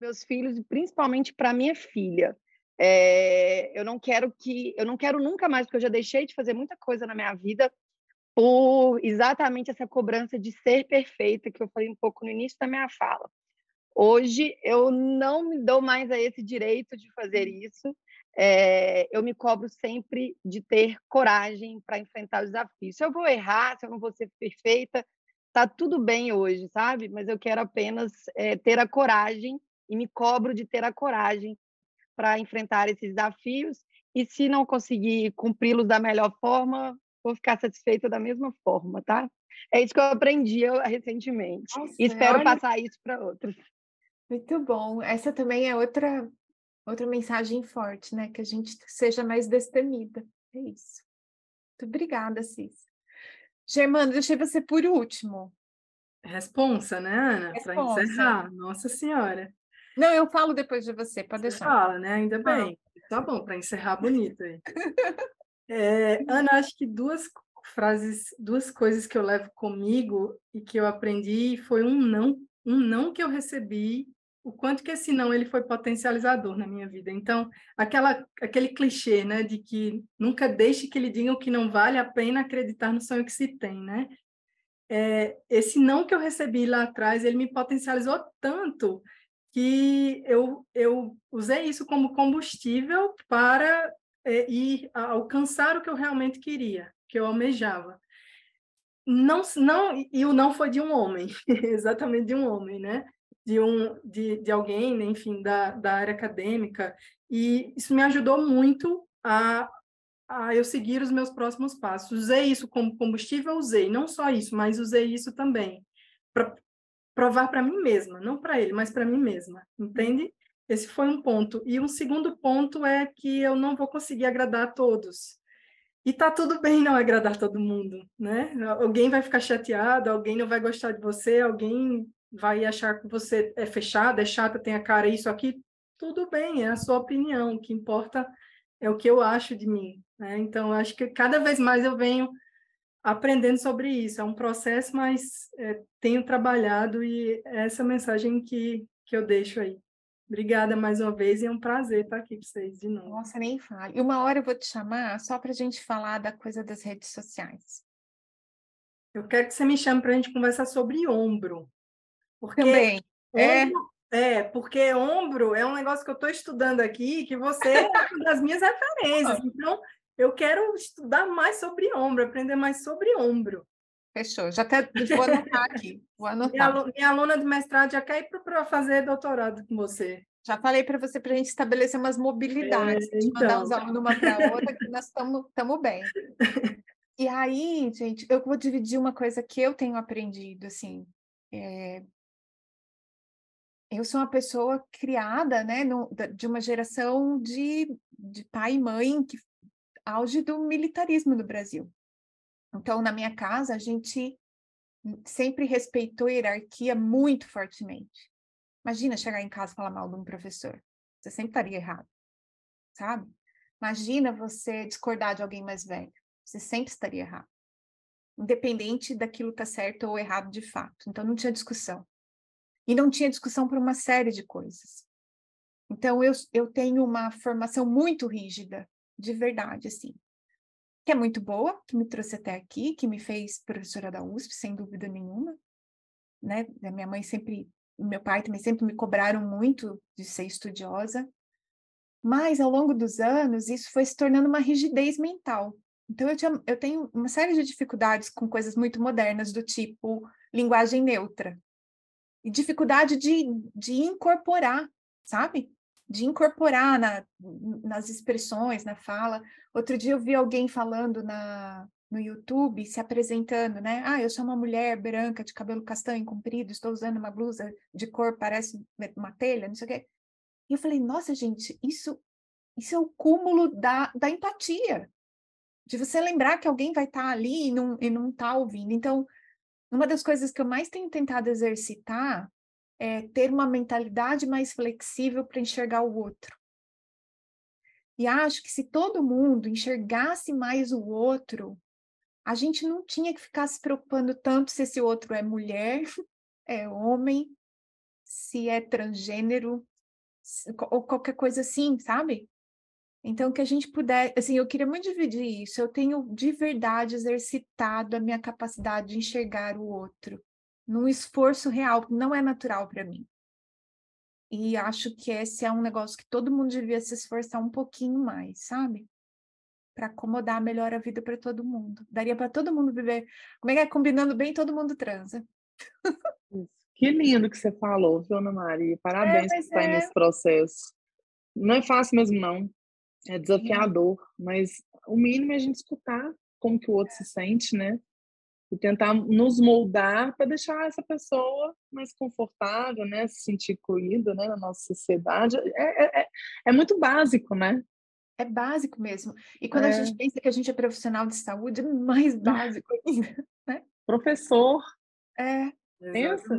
meus filhos e principalmente para minha filha. É, eu não quero que, eu não quero nunca mais, porque eu já deixei de fazer muita coisa na minha vida por exatamente essa cobrança de ser perfeita que eu falei um pouco no início da minha fala. Hoje eu não me dou mais a esse direito de fazer isso. É, eu me cobro sempre de ter coragem para enfrentar os desafios. Se eu vou errar, se eu não vou ser perfeita, tá tudo bem hoje, sabe? Mas eu quero apenas é, ter a coragem e me cobro de ter a coragem para enfrentar esses desafios e se não conseguir cumpri-los da melhor forma, vou ficar satisfeita da mesma forma, tá? É isso que eu aprendi recentemente. Nossa, e espero olha... passar isso para outros. Muito bom. Essa também é outra outra mensagem forte, né? Que a gente seja mais destemida. É isso. Muito obrigada, Cis. Germano, deixei você por último. Responsa, né, Ana? Para encerrar. Nossa Senhora. Não, eu falo depois de você, pode deixar. Fala, né? Ainda bem. Tá bom, para encerrar bonito aí. É, Ana, acho que duas frases, duas coisas que eu levo comigo e que eu aprendi foi um não, um não que eu recebi, o quanto que esse não ele foi potencializador na minha vida. Então, aquela aquele clichê, né, de que nunca deixe que lhe digam que não vale a pena acreditar no sonho que se tem, né? É, esse não que eu recebi lá atrás, ele me potencializou tanto que eu, eu usei isso como combustível para é, ir alcançar o que eu realmente queria, que eu almejava. Não, não, e o não foi de um homem, exatamente de um homem, né? De, um, de, de alguém, né? enfim, da, da área acadêmica, e isso me ajudou muito a, a eu seguir os meus próximos passos. Usei isso como combustível, usei, não só isso, mas usei isso também para provar para mim mesma, não para ele, mas para mim mesma, entende? Esse foi um ponto. E um segundo ponto é que eu não vou conseguir agradar a todos. E tá tudo bem não agradar todo mundo, né? Alguém vai ficar chateado, alguém não vai gostar de você, alguém vai achar que você é fechada, é chata, tem a cara isso aqui. Tudo bem, é a sua opinião. O que importa é o que eu acho de mim, né? Então acho que cada vez mais eu venho aprendendo sobre isso. É um processo, mas é, tenho trabalhado e é essa mensagem que, que eu deixo aí. Obrigada mais uma vez e é um prazer estar aqui com vocês de novo. Nossa, nem fale. E uma hora eu vou te chamar só para a gente falar da coisa das redes sociais. Eu quero que você me chame para a gente conversar sobre ombro. Porque Também. É. Ombro, é. porque ombro é um negócio que eu estou estudando aqui, que você é uma das minhas referências. Então, eu quero estudar mais sobre ombro, aprender mais sobre ombro. Fechou, já até vou anotar aqui. Vou anotar. Minha, aluna, minha aluna de mestrado já quer ir para fazer doutorado com você. Já falei para você para a gente estabelecer umas mobilidades, é, então. mandar os alunos uma para outra, que nós estamos bem. E aí, gente, eu vou dividir uma coisa que eu tenho aprendido, assim. É... Eu sou uma pessoa criada, né, no, de uma geração de, de pai e mãe que auge do militarismo no Brasil. Então, na minha casa, a gente sempre respeitou a hierarquia muito fortemente. Imagina chegar em casa e falar mal de um professor. Você sempre estaria errado, sabe? Imagina você discordar de alguém mais velho. Você sempre estaria errado. Independente daquilo estar tá certo ou errado de fato. Então, não tinha discussão. E não tinha discussão por uma série de coisas. Então, eu, eu tenho uma formação muito rígida de verdade, assim. Que é muito boa, que me trouxe até aqui, que me fez professora da USP, sem dúvida nenhuma. Né? Minha mãe sempre, meu pai também sempre me cobraram muito de ser estudiosa. Mas, ao longo dos anos, isso foi se tornando uma rigidez mental. Então, eu, tinha, eu tenho uma série de dificuldades com coisas muito modernas, do tipo linguagem neutra. E dificuldade de, de incorporar, sabe? de incorporar na, nas expressões, na fala. Outro dia eu vi alguém falando na, no YouTube, se apresentando, né? Ah, eu sou uma mulher branca, de cabelo castanho comprido, estou usando uma blusa de cor, parece uma telha, não sei o quê. E eu falei, nossa, gente, isso, isso é o cúmulo da, da empatia. De você lembrar que alguém vai estar tá ali e não, e não tá ouvindo. Então, uma das coisas que eu mais tenho tentado exercitar é, ter uma mentalidade mais flexível para enxergar o outro. E acho que se todo mundo enxergasse mais o outro, a gente não tinha que ficar se preocupando tanto se esse outro é mulher, é homem, se é transgênero, ou qualquer coisa assim, sabe? Então, que a gente puder, assim, eu queria muito dividir isso. Eu tenho de verdade exercitado a minha capacidade de enxergar o outro num esforço real, não é natural para mim. E acho que esse é um negócio que todo mundo devia se esforçar um pouquinho mais, sabe? Para acomodar melhor a vida para todo mundo. Daria para todo mundo viver. Como é que é? Combinando bem, todo mundo transa. Que lindo que você falou, viu, Ana Maria? Parabéns é, por estar é... nesse processo. Não é fácil mesmo, não. É desafiador, mas o mínimo é a gente escutar como que o outro se sente, né? e tentar nos moldar para deixar essa pessoa mais confortável, né, se sentir incluída, né, na nossa sociedade. É, é, é, é muito básico, né? É básico mesmo. E quando é. a gente pensa que a gente é profissional de saúde, é mais básico ainda, né? Professor. É. Pensa.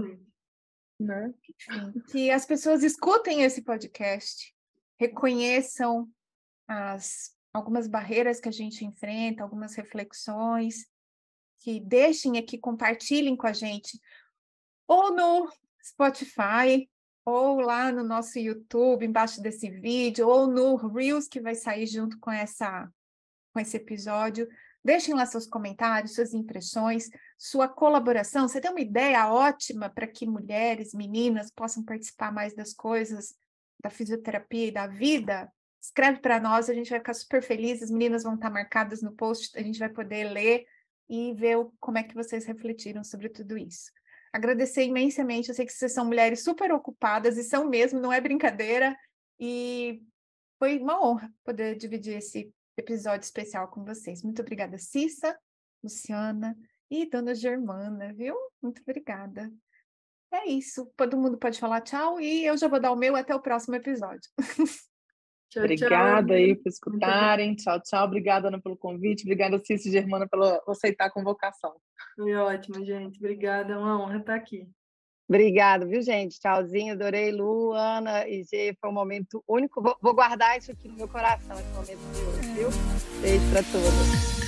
Né? Enfim, que as pessoas escutem esse podcast, reconheçam as algumas barreiras que a gente enfrenta, algumas reflexões, que deixem aqui, compartilhem com a gente, ou no Spotify, ou lá no nosso YouTube, embaixo desse vídeo, ou no Reels que vai sair junto com essa com esse episódio. Deixem lá seus comentários, suas impressões, sua colaboração. Você tem uma ideia ótima para que mulheres, meninas possam participar mais das coisas da fisioterapia e da vida? Escreve para nós, a gente vai ficar super feliz. As meninas vão estar marcadas no post, a gente vai poder ler e ver como é que vocês refletiram sobre tudo isso. Agradecer imensamente, eu sei que vocês são mulheres super ocupadas e são mesmo, não é brincadeira. E foi uma honra poder dividir esse episódio especial com vocês. Muito obrigada, Cissa, Luciana e Dona Germana, viu? Muito obrigada. É isso. Todo mundo pode falar tchau e eu já vou dar o meu até o próximo episódio. Tchau, Obrigada tchau. aí por escutarem. Tchau, tchau. Obrigada, Ana, pelo convite. Obrigada, Cícia e Germana, por aceitar a convocação. Foi ótimo, gente. Obrigada. É uma honra estar aqui. Obrigada, viu, gente? Tchauzinho. Adorei, Lu, Ana e Gê. Foi um momento único. Vou, vou guardar isso aqui no meu coração, esse momento de hoje, viu? Beijo para todos.